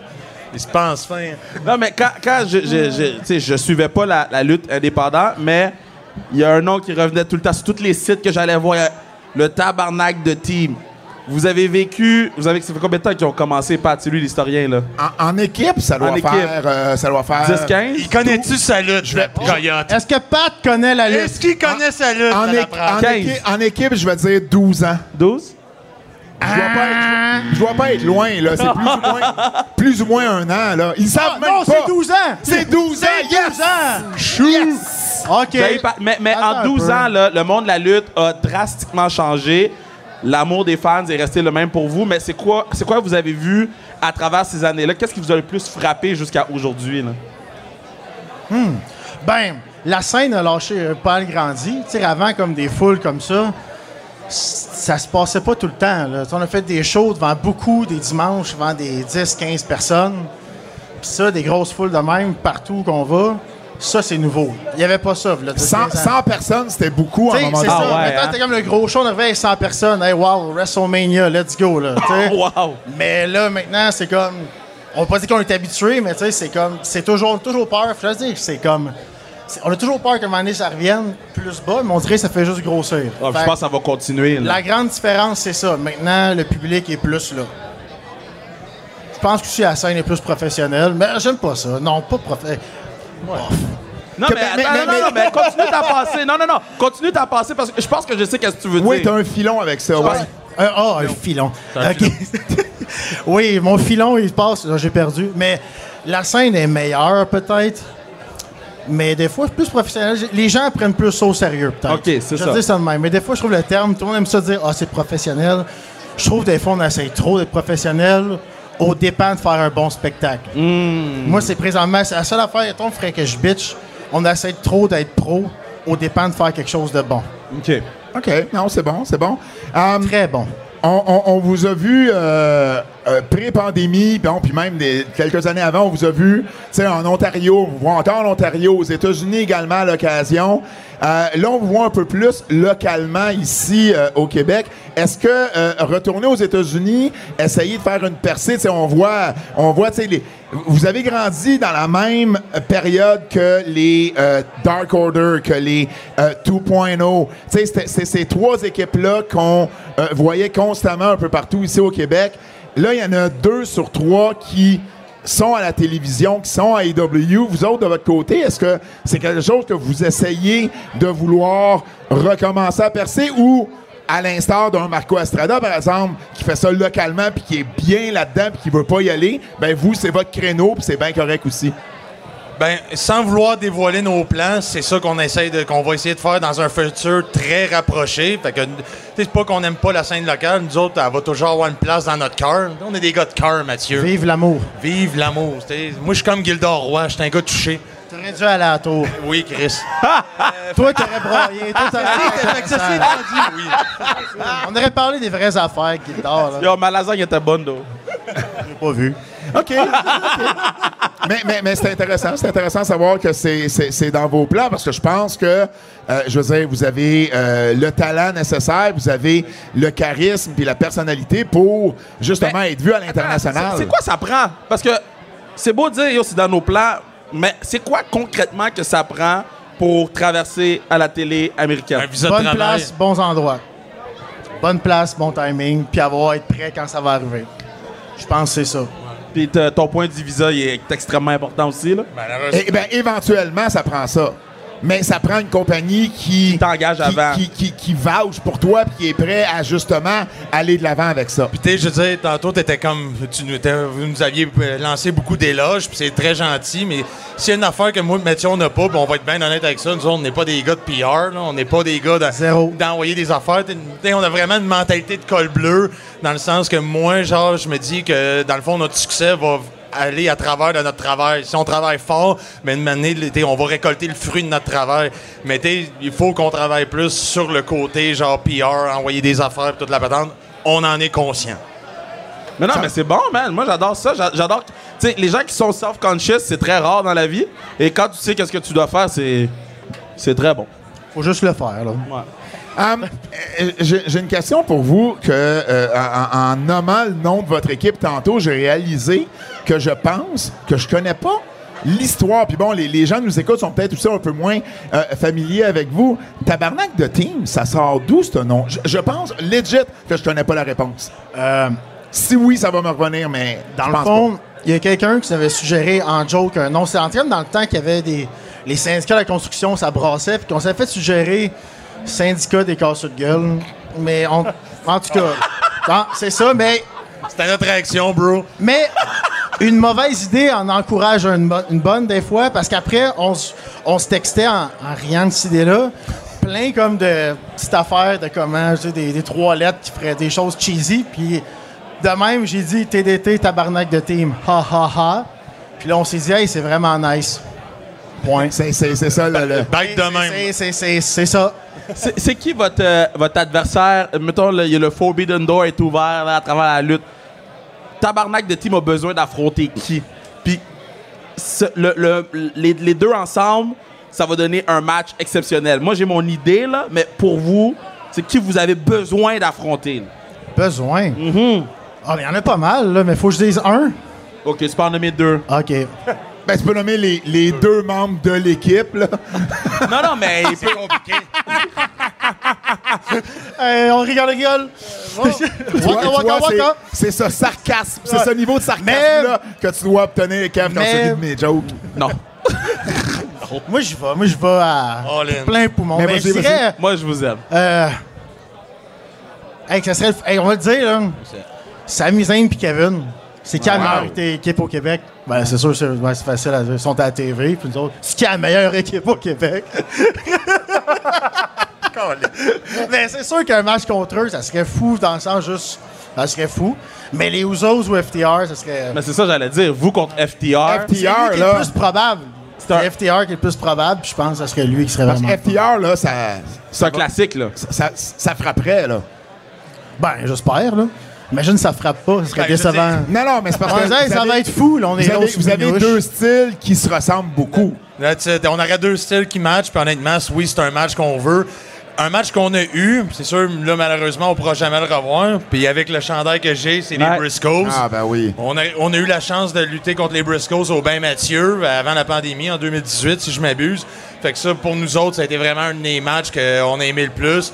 Il se pense fin. Non, mais quand, quand je, je, je, tu sais, je suivais pas la, la lutte indépendante, mais il y a un nom qui revenait tout le temps sur tous les sites que j'allais voir. Le tabarnak de team. Vous avez vécu. Vous avez. Ça fait combien de temps qu'ils ont commencé, Pat? C'est lui l'historien, là. En, en équipe, ça doit En faire. équipe. euh, ça doit faire. 10-15? Il connaît-tu sa lutte, je vais coyote? Est-ce que Pat connaît la lutte? Est-ce qu'il connaît sa lutte? En, à é- la prendre? en 15. équipe, en équipe, je vais dire 12 ans. 12? Je dois pas être, je dois pas être loin, là. C'est plus ou moins, plus ou moins un an, là. Ils savent Ah, même non, pas. c'est 12 ans! C'est 12 ans, C'est yes! 12 ans! Chou! Yes! OK. Mais en un 12 peu. ans, là, le monde de la lutte a drastiquement changé. L'amour des fans est resté le même pour vous. Mais c'est quoi, c'est quoi vous avez vu à travers ces années-là? Qu'est-ce qui vous a le plus frappé jusqu'à aujourd'hui? là? Ben, la scène a lâché euh, pas grandi. Tu sais, avant, comme des foules comme ça, ça se passait pas tout le temps. là. On a fait des shows devant beaucoup, des dimanches, devant des 10-15 personnes. Puis ça, des grosses foules de même, partout qu'on va, ça, c'est nouveau. Il n'y avait pas ça, là, 100, 15 ans. 100 personnes, c'était beaucoup c'est ça. Ah ouais, Maintenant, hein? c'était comme le gros show, on arrivait avec 100 personnes. Hey, wow, WrestleMania, let's go, là. Wow! Mais là, maintenant, c'est comme. On va pas dire qu'on est habitué, mais tu sais, c'est comme. C'est toujours, toujours peur. Dire, c'est comme. On a toujours peur qu'à un moment donné, ça revienne plus bas, mais on dirait que ça fait juste grossir. Ah, je pense que ça va continuer. là. la grande différence, c'est ça. Maintenant, le public est plus là. Je pense que aussi la scène est plus professionnelle, mais j'aime pas ça. Non, pas professionnel. Non, Que- mais, mais- attends, mais- non, non, non, mais continue ta passée. Non, non, non. Continue ta passée parce que je pense que je sais qu'est-ce que tu veux Oui, dire. t'as un filon avec ça. ouais. Un- Ah, un filon. OK. oui, mon filon, il passe. là, J'ai perdu. Mais la scène est meilleure, peut-être. Mais des fois, c'est plus professionnel. Les gens prennent plus ça au sérieux, peut-être. OK, c'est Je ça. dis ça de même. Mais des fois, je trouve le terme, tout le monde aime ça dire, ah, c'est professionnel. Je trouve des fois, on essaie trop d'être professionnel au dépend de faire un bon spectacle. Hmm. Moi, c'est présentement, c'est la seule affaire, ton frère que je bitch, on essaie trop d'être pro au dépend de faire quelque chose de bon. OK. OK, non, c'est bon, c'est bon. Um, Très bon. on, on- on vous a vu euh, euh, pré-pandémie, puis même quelques années avant, on vous a vu en Ontario, on vous voit encore en Ontario, aux États-Unis également à l'occasion. Euh, là, on vous voit un peu plus localement ici euh, au Québec. Est-ce que retourner aux États-Unis, essayer de faire une percée, on voit, on voit, les- vous avez grandi dans la même période que les Dark Order, que les euh, 2.0. Tu sais, c'était- c'est ces trois équipes-là qu'on voyait constamment un peu partout ici au Québec. Là, il y en a deux sur trois qui sont à la télévision, qui sont à AEW. Vous autres, de votre côté, est-ce que c'est quelque chose que vous essayez de vouloir recommencer à percer ou à l'instar d'un Marco Estrada, par exemple, qui fait ça localement puis qui est bien là-dedans puis qui veut pas y aller, ben vous, c'est votre créneau puis c'est bien correct aussi. Ben, sans vouloir dévoiler nos plans, c'est ça qu'on essaye de, qu'on va essayer de faire dans un futur très rapproché. Fait que, tu sais, c'est pas qu'on aime pas la scène locale. Nous autres, elle va toujours avoir une place dans notre cœur. On est des gars de cœur, Mathieu. Vive l'amour. Vive l'amour. Moi, je suis comme Gildor Roy. Je suis un gars touché. T'aurais dû aller à la tour. Oui, Chris. Toi, t'aurais broyé. Toi, t'aurais dit, oui. On aurait parlé des vraies affaires, Guildard. là. Yo, ma lasagne était bonne, though. J'ai pas vu. OK. Mais mais, mais c'est intéressant. C'est intéressant de savoir que c'est- c'est c'est dans vos plans parce que je pense que, euh, je veux dire, vous avez euh, le talent nécessaire, vous avez le charisme puis la personnalité pour justement être vu à l'international. C'est quoi ça prend? Parce que c'est beau de dire, c'est dans nos plans, mais c'est quoi concrètement que ça prend pour traverser à la télé américaine? Un visa de Bonne place, bons endroits. Bonne place, bon timing, puis avoir être prêt quand ça va arriver. Je pense que c'est ça. Puis ton point de visa il est extrêmement important aussi, là. Malheureusement. Eh bien, éventuellement, ça prend ça. Mais ça prend une compagnie qui T'engage qui, avant. qui, qui, qui vouche pour toi puis qui est prêt à justement aller de l'avant avec ça. Puis, tu sais, je veux dire, tantôt, t'étais comme. Tu nous, vous nous aviez euh, lancé beaucoup d'éloges, puis c'est très gentil, mais s'il y a une affaire que moi et Mathieu, on n'a pas, puis on va être bien honnête avec ça, nous autres, on n'est pas des gars de PR, là, on n'est pas des gars de- Zéro. d'envoyer des affaires. T'sais, t'sais, on a vraiment une mentalité de col bleu, dans le sens que moi, genre, je me dis que, dans le fond, notre succès va aller à travers de notre travail. Si on travaille fort, mais une année, on va récolter le fruit de notre travail. Mais t'sais, il faut qu'on travaille plus sur le côté, genre PR, envoyer des affaires, toute la patente. On en est conscient. Mais non, mais c'est bon, man. Moi, j'adore ça. J'a- J'adore. Tu sais, les gens qui sont self-conscious, c'est très rare dans la vie. Et quand tu sais qu'est-ce que tu dois faire, c'est. C'est très bon. Faut juste le faire, là. Euh, J'ai une question pour vous que, euh, en, en nommant le nom de votre équipe tantôt, j'ai réalisé que je pense que je connais pas l'histoire. Puis bon, les, les gens qui nous écoutent sont peut-être aussi un peu moins euh, familiers avec vous. Tabarnak de Team, ça sort d'où ce nom? Je, je pense, legit, que je connais pas la réponse. Euh, Si oui, ça va me revenir, mais Dans le fond, il y a quelqu'un qui s'avait suggéré en joke un nom. C'est en train dans le temps qu'il y avait des. Les syndicats de la construction, ça brassait, puis qu'on s'est fait suggérer syndicat des casseux de gueule. Mais on. En tout cas. c'est ça, mais. C'était notre réaction, bro. Mais une mauvaise idée en encourage une, bo- une bonne des fois, parce qu'après, on, se textait en, en riant de cette idée-là. Plein comme de petites affaires de comment, tu sais, des, des trois lettres qui feraient des choses cheesy. Puis de même, j'ai dit TDT, tabarnak de team, ha ha ha. Puis là, on s'est dit, hey, c'est vraiment nice. Point. C'est c'est- c'est ça, le... le- Bête de même. C'est- c'est- C'est c'est ça. C'est c'est qui votre, euh, votre adversaire? Mettons, là, il y a le Forbidden Door est ouvert là, à travers la lutte. Tabarnak de team a besoin d'affronter qui? Puis ce- le- le- les, les deux ensemble, ça va donner un match exceptionnel. Moi, j'ai mon idée, là, mais pour vous, c'est qui vous avez besoin d'affronter? Besoin? Ah, mais il y en a pas mal, là, mais faut que je dise un. OK, tu peux en nommer deux. OK. Ben, tu peux nommer les, les deux membres de l'équipe, là. non, non, mais il peut- compliqué. Hey, on rigole, on rigole. Tu vois, Waka, tu waka, vois, c'est- waka. c'est ce sarcasme, c'est ce niveau de sarcasme-là que tu dois obtenir, Kev, quand tu ris de mes jokes. Non. Moi, je vais. Moi, je vais à All in. plein poumon. Mais Mais vas-y, je dirais, Moi, je vous aime. euh, hey, que ça serait, le- hey, on va le dire, là. Sami Zayn puis Kevin. C'est qui la meilleure équipe au Québec? Ben, c'est sûr, c'est ouais, facile à dire. Ils sont à la TV, puis nous autres. C'est qui la meilleure équipe au Québec? Mais c'est sûr qu'un match contre eux, ça serait fou dans le sens juste. Ça serait fou. Mais les Usos ou FTR, ça serait. Mais c'est ça, j'allais dire. Vous contre FTR. FTR, C'est lui qui est là. le plus probable. C'est un- FTR qui est le plus probable, puis je pense que ça serait lui qui serait Parce vraiment. FTR, là, ça, C'est un classique, là. ça, ça frapperait, là. Ben, j'espère, là. Imagine ça frappe pas, ça serait Ben, décevant. Non, non, mais c'est parce que. ça avez- va être fou, là, on est Vous là avez, vous deux styles qui se ressemblent beaucoup. It. On aurait deux styles qui matchent, puis honnêtement, oui, c'est un match qu'on veut. Un match qu'on a eu, c'est sûr, là, malheureusement, on pourra jamais le revoir. Puis avec le chandail que j'ai, c'est Ouais. les Briscoes. Ah, ben oui. On a, on a eu la chance de lutter contre les Briscoes au Bain Mathieu avant la pandémie en 2018, si je m'abuse. Fait que ça, pour nous autres, ça a été vraiment un des matchs qu'on a aimé le plus.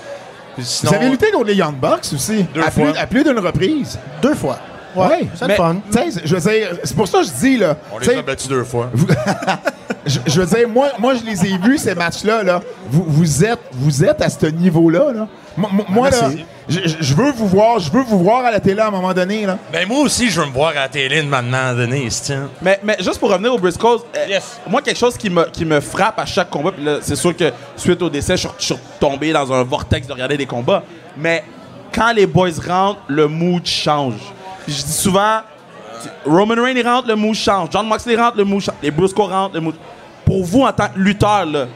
Sinon- Vous avez lutté contre les Young Bucks aussi. Deux à, fois. Plus, à plus d'une reprise. Deux fois. Ouais, c'est le Mais, fun. tu sais, je veux dire, c'est pour ça que je dis, là. On les a battus deux fois. je, je veux dire, moi, moi, je les ai vus, ces matchs-là. Là. Vous, vous, êtes, vous êtes à ce niveau-là. Là. Moi, là. Je, veux vous voir, je veux vous voir à la télé à un moment donné. Là. Ben moi aussi, je veux me voir à la télé de maintenant donné, tiens. Mais, mais juste pour revenir au Briscoes, euh, Yes. moi, quelque chose qui me, qui me frappe à chaque combat, puis là, c'est sûr que suite au décès, je suis- je suis tombé dans un vortex de regarder des combats, mais quand les boys rentrent, le mood change. Puis je dis souvent, Roman Reigns il rentre, le mood change. John Moxley rentre, le mood change. Les Briscoes rentrent, le mood... pour vous, en tant que lutteur, là,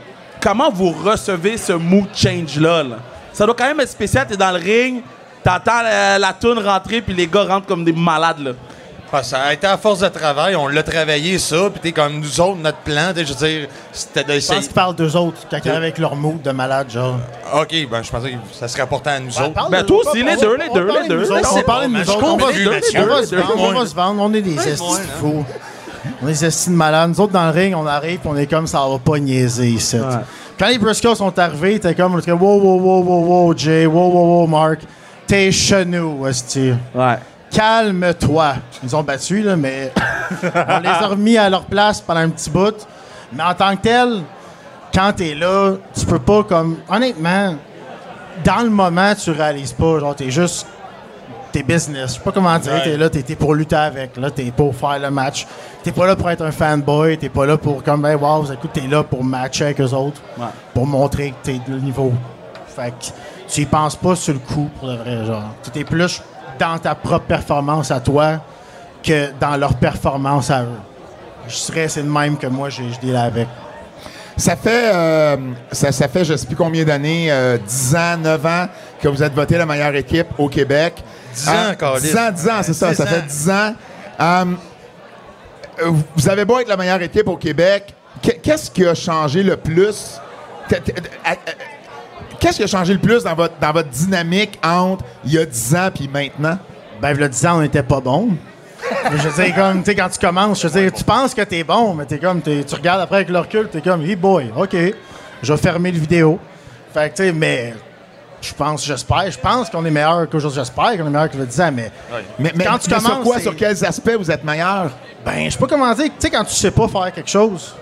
comment vous recevez ce mood change-là? là? Ça doit quand même être spécial. T'es dans le ring, t'entends la, la toune rentrer, puis les gars rentrent comme des malades. Là. Ah, ça a été à force de travail, on l'a travaillé ça, puis t'es comme nous autres, notre plan, je veux dire, c'était Je pense d'essayer. qu'ils parlent d'eux autres, quand ils arrivent avec leur mood de malade, genre. Ok, ben je pensais que ça serait important à nous autres. Parle Ben, de- toi on aussi, les on deux, les on deux, les de deux. autres, On parle de nous autres. On va comprends, se- Mathieu. on va se vendre, on va deux. se vendre. On est des estis de fous. On est des estis de malades. Nous autres, dans le ring, on arrive puis on est comme ça va pas niaiser ici. Quand les Briscoes sont arrivés, t'es comme, wow, wow, wow, wow, wow, Jay, wow, wow, wow, Mark. T'es chenou, esti. Ouais. Calme-toi. Ils ont battus, là, mais on les a remis à leur place pendant un petit bout. Mais en tant que tel, quand t'es là, tu peux pas comme. Honnêtement, dans le moment, tu réalises pas. Genre, t'es juste. T'es business. Je sais pas comment dire. Ouais. T'es là, t'es t'es pour lutter avec. Là, t'es pour faire le match. T'es pas là pour être un fanboy. T'es pas là pour comme, ben, wow, écoute, t'es là pour matcher avec eux autres. Ouais. Pour montrer que t'es de niveau. Fait que tu y penses pas sur le coup, pour le vrai, genre. Tu es plus dans ta propre performance à toi que dans leur performance à eux. Je serais, c'est le même que moi, j'ai- je deal avec. Ça fait, euh, ça, ça fait je sais plus combien d'années, euh, 10 ans, 9 ans que vous êtes voté la meilleure équipe au Québec. 10 ans, Euh, câlisse. 10 ans, 10 ans, c'est ça, 10 ça ans. fait 10 ans. Euh, vous avez beau être la meilleure équipe au Québec, que- qu'est-ce qui a changé le plus? Qu'est-ce qui a changé le plus dans votre, dans votre dynamique entre il y a 10 ans puis maintenant? Ben, le 10 ans, on n'était pas bon. Je veux dire, comme, tu sais, quand tu commences, je veux dire, tu penses que t'es bon, mais t'es comme, t'es- tu regardes après avec le recul, t'es comme, hey boy, OK, je vais fermer le vidéo. Fait que, tu sais, mais je pense, j'espère, je pense qu'on est meilleur qu'aujourd'hui, j'espère qu'on est meilleur que le 10 ans, mais Mais, mais- quand tu mais commences, sur quoi, sur quels aspects vous êtes meilleur? Ben, je sais pas comment dire. Tu sais, quand tu sais pas faire quelque chose,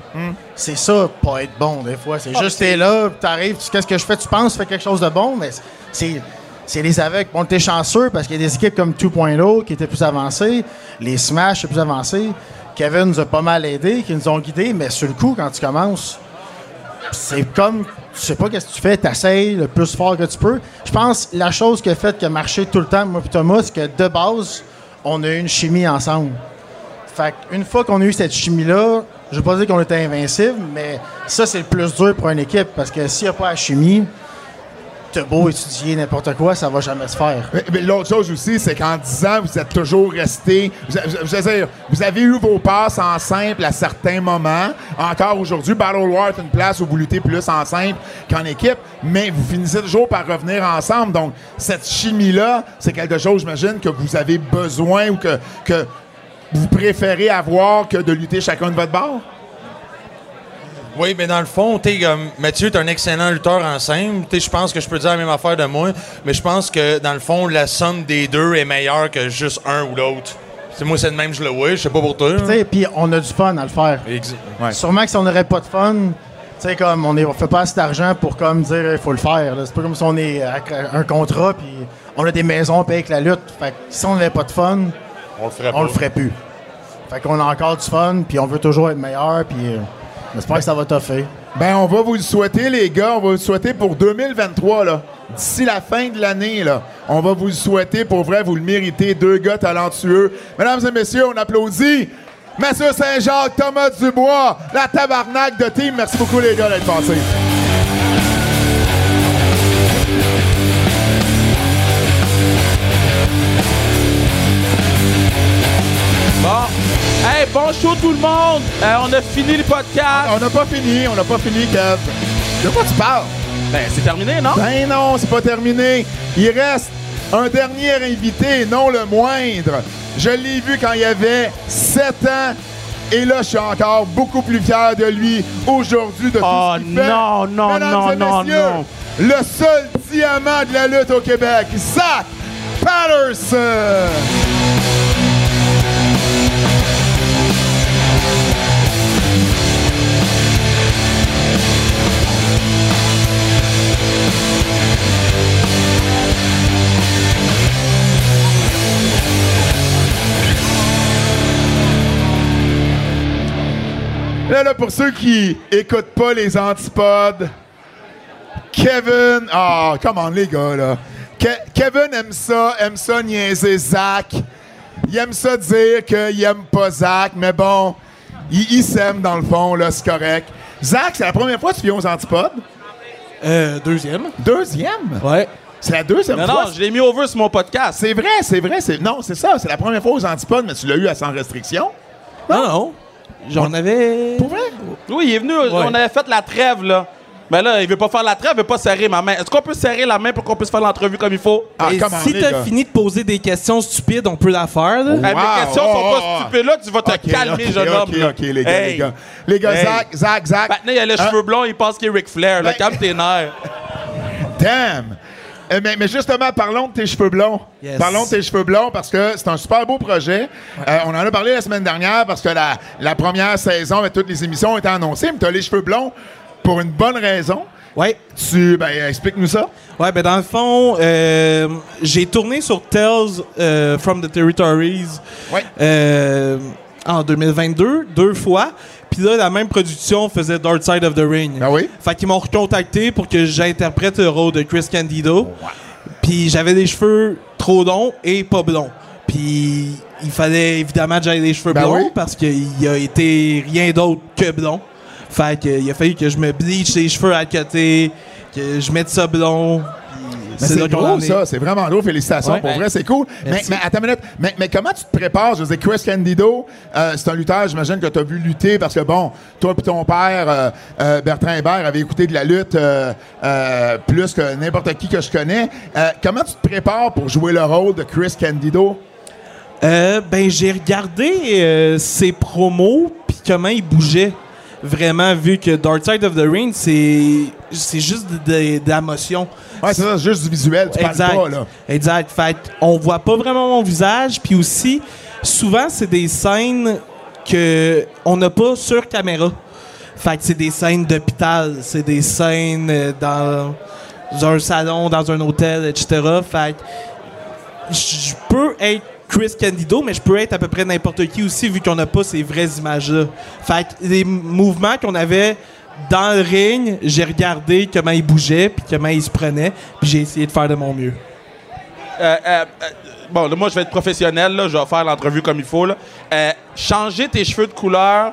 c'est ça, pas être bon, des fois. C'est juste, t'es là, t'arrives, tu qu'est-ce que je fais, tu penses, tu fais quelque chose de bon, mais c'est. C'est les aveugles. Bon, t'es chanceux parce qu'il y a des équipes comme 2.0 qui étaient plus avancées, les Smash étaient plus avancés. Kevin nous a pas mal aidés, qui nous ont guidés, mais sur le coup, quand tu commences, c'est comme, tu sais pas qu'est-ce que tu fais, t'essayes le plus fort que tu peux. Je pense la chose qui a que marché tout le temps, moi et Thomas, c'est que de base, on a eu une chimie ensemble. Fait une fois qu'on a eu cette chimie-là, je vais pas dire qu'on était invincible, mais ça, c'est le plus dur pour une équipe parce que s'il n'y a pas la chimie, t'as beau étudier n'importe quoi, ça va jamais se faire. L'autre chose aussi, c'est qu'en 10 ans, vous êtes toujours resté. Je veux dire, vous avez eu vos passes en simple à certains moments. Encore aujourd'hui, Battle War est une place où vous luttez plus en simple qu'en équipe, mais vous finissez toujours par revenir ensemble. Donc, cette chimie-là, c'est quelque chose, j'imagine, que vous avez besoin ou que, que vous préférez avoir que de lutter chacun de votre bord? Oui, mais dans le fond, t'es comme Mathieu, t'es un excellent lutteur en simple. T'sais, Je pense que je peux dire la même affaire de moi, mais je pense que dans le fond, la somme des deux est meilleure que juste un ou l'autre. C'est moi, c'est le même, je le vois. Je sais pas pour toi. Tu sais, Puis on a du fun à le faire. Sûrement que si on n'aurait pas de fun, tu sais, comme on, est, on fait pas assez d'argent pour comme dire il faut le faire. C'est pas comme si on est avec un contrat puis on a des maisons payées avec la lutte. Fait que si on n'avait pas de fun, On le ferait on le ferait plus. Fait qu'on a encore du fun puis on veut toujours être meilleur puis euh, j'espère que ça va toffer. Ben, on va vous le souhaiter, les gars. On va vous le souhaiter pour 2023, là. D'ici la fin de l'année, là. On va vous le souhaiter. Pour vrai, vous le méritez. Deux gars talentueux. Mesdames et messieurs, on applaudit. Mathieu Saint-Jacques, Thomas Dubois, la tabarnak de team. Merci beaucoup, les gars, d'être passés. Hey, bon show tout le monde. Euh, on a fini le podcast. On n'a pas fini. On n'a pas fini, Kev. De quoi tu parles? Ben, c'est terminé, non? Ben non, c'est pas terminé. Il reste un dernier invité, non le moindre. Je l'ai vu quand il avait 7 ans. Et là, je suis encore beaucoup plus fier de lui aujourd'hui, de Oh, tout ce qu'il fait. non, non, Mesdames non, et non, non. Le seul diamant de la lutte au Québec, Zach Patterson. Là, là, pour ceux qui écoutent pas les antipodes, Kevin, ah, come on les gars, là. Ke- Kevin aime ça, aime ça niaiser Zach. Il aime ça dire qu'il aime pas Zach, mais bon, il, il s'aime dans le fond, là, c'est correct. Zach, c'est la première fois que tu viens aux Antipodes? Euh, deuxième. Deuxième? Ouais. C'est la deuxième Non, fois? non, je l'ai mis over sur mon podcast. C'est vrai, c'est vrai. c'est- Non, c'est ça. C'est la première fois aux Antipodes, mais tu l'as eu à sans restriction? Non, non. J'en avais. Pour vrai? Oui, il est venu, on avait fait la trêve, là. Mais là, il veut pas faire la trêve, il veut pas serrer ma main. Est-ce qu'on peut serrer la main pour qu'on puisse faire l'entrevue comme il faut? Ah, Et si t'as fini de poser des questions stupides, on peut la faire, là. Hey, mes questions sont oh, pas oh. stupides là, tu vas te Ok, calmer, ok, jeune ok, homme. là. OK, les gars, Hey. les gars. Les gars, Hey. Zach, Zach, Zach. Maintenant, il a les Hein? cheveux blonds, il pense qu'il est Ric Flair. Là. Ben- Calme tes nerfs. Damn! Euh, mais, mais justement, parlons de tes cheveux blonds. Yes. Parlons de tes cheveux blonds parce que c'est un super beau projet. Euh, on en a parlé la semaine dernière parce que la, la première saison avec toutes les émissions ont été annoncées, mais tu as les cheveux blonds pour une bonne raison. Ouais. Tu, ben, explique-nous ça. Ouais, ben dans le fond, euh, j'ai tourné sur Tales from the Territories Ouais. en 2022, deux fois. Puis là, la même production faisait Dark Side of the Ring. Ben oui? Fait qu'ils m'ont recontacté pour que j'interprète le rôle de Chris Candido. Puis j'avais des cheveux trop longs et pas blonds. Puis il fallait évidemment que j'aille des cheveux Ben blonds oui. parce qu'il a été rien d'autre que blond. Fait qu'il a fallu que je me bleach les cheveux à côté, que je mette ça blond. C'est est. ça. C'est vraiment drôle. Félicitations. Ouais. pour vrai, c'est cool. Mais, mais attends une minute. Mais, mais comment tu te prépares? Je veux dire, Chris Candido, euh, c'est un lutteur, j'imagine que tu as vu lutter parce que, bon, toi et ton père, euh, euh, Bertrand Hébert, avaient écouté de la lutte plus que n'importe qui que je connais. Comment tu te prépares pour jouer le rôle de Chris Candido? Ben, j'ai regardé ses promos puis comment il bougeait. Vraiment, vu que Dark Side of the Ring, c'est c'est juste de, de- de la motion. Ouais, c'est ça, juste du visuel. Tu exact. parles pas, là. Exact. Fait on voit pas vraiment mon visage. Puis aussi, souvent, c'est des scènes que on n'a pas sur caméra. Fait que c'est des scènes d'hôpital, c'est des scènes euh, dans, dans un salon, dans un hôtel, etc. Fait que je peux être Chris Candido, mais je peux être à peu près n'importe qui aussi, vu qu'on n'a pas ces vraies images-là. Fait que les mouvements qu'on avait dans le ring, j'ai regardé comment ils bougeaient, puis comment ils se prenaient, puis j'ai essayé de faire de mon mieux. Euh, euh, euh, bon, là, moi, je vais être professionnel. Là, je vais faire l'entrevue comme il faut. Changer tes cheveux de couleur,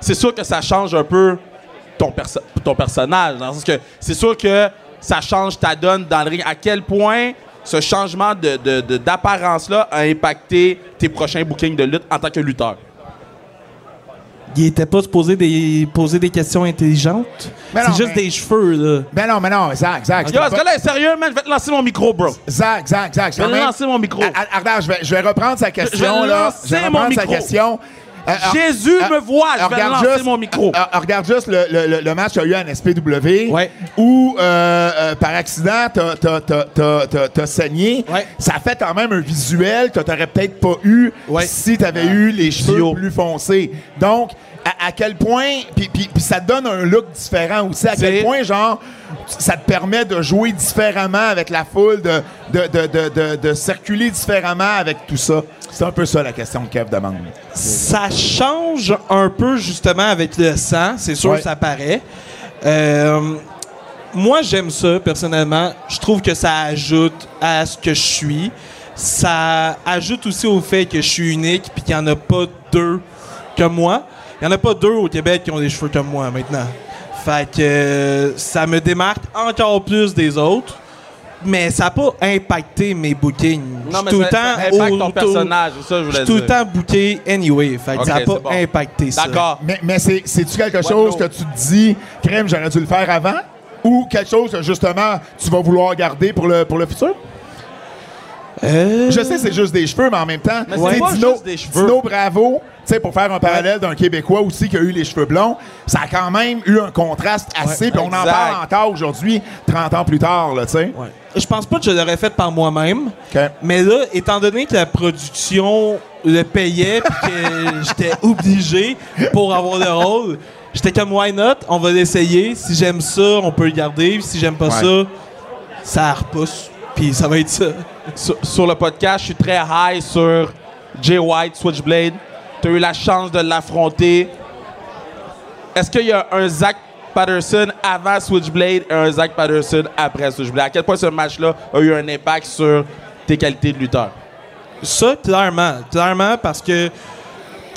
c'est sûr que ça change un peu ton personnage. Dans le sens que c'est sûr que ça change ta donne dans le ring. À quel point ce changement de, de- de- d'apparence-là a impacté tes prochains bookings de lutte en tant que lutteur? Il était pas supposé des, poser des questions intelligentes. Mais C'est non, juste mais- des cheveux, là. Ben non, mais non, Zach, Zach. Yo, ce gars-là est sérieux, man? Je vais te lancer mon micro, bro. Zach, Zach, Zach. Je vais te lancer mon micro. Arnaud, je vais, je vais reprendre sa question, vais là. Je vais mon reprendre sa micro. question. Euh, ah, Jésus ah, me voit, je vais regarde lancer juste- mon micro. regarde juste le, le- le- le match qu'il y a eu en SPW, Ouais. où, euh, euh, par accident, t'as- t'as- t'as- t'as t'as- t'as saigné. Ouais. Ça fait quand même un visuel que t'aurais peut-être pas eu Ouais. si t'avais eu les cheveux plus foncés. Donc, à, à quel point... Puis, puis- puis ça donne un look différent aussi. À quel point, genre, ça te permet de jouer différemment avec la foule, de, de, de, de, de- de circuler différemment avec tout ça. C'est un peu ça la question que Kev demande. Ça change un peu, justement, avec le sang. C'est sûr Ouais. que ça paraît. Euh, moi, j'aime ça, personnellement. Je trouve que ça ajoute à ce que je suis. Ça ajoute aussi au fait que je suis unique puis qu'il n'y en a pas deux comme moi. Il n'y en a pas deux au Québec qui ont des cheveux comme moi, maintenant. Fait que euh, ça me démarque encore plus des autres. Mais ça n'a pas impacté mes bookings. Je Non, suis mais tout le ça, temps ça impacte ton personnage, ça je voulais suis tout le temps booké anyway. Fait que ça n'a pas bon. impacté ça. D'accord. Mais, mais c'est, c'est-tu quelque chose que tu te dis, crème, j'aurais dû le faire avant? Ou quelque chose que, justement, tu vas vouloir garder pour le, pour le futur? Euh, Je sais, c'est juste des cheveux, mais en même temps, Mais pas Dino, juste des cheveux. Dino Bravo, tu sais, pour faire un parallèle d'un Québécois aussi qui a eu les cheveux blonds, ça a quand même eu un contraste assez, puis on en parle encore aujourd'hui, 30 ans plus tard, là, tu sais. ouais. Je pense pas que je l'aurais fait par moi-même. Mais là, étant donné que la production le payait puis que j'étais obligé pour avoir le rôle, j'étais comme why not? On va l'essayer. Si j'aime ça, on peut le garder. Si j'aime pas Ouais. ça, ça repousse. Puis ça va être ça. sur, sur le podcast, je suis très high sur Jay White, Switchblade. Tu as eu la chance de l'affronter. Est-ce qu'il y a un Zach Patterson avant Switchblade et un Zach Patterson après Switchblade? À quel point ce match-là a eu un impact sur tes qualités de lutteur? Ça, clairement. Clairement, parce que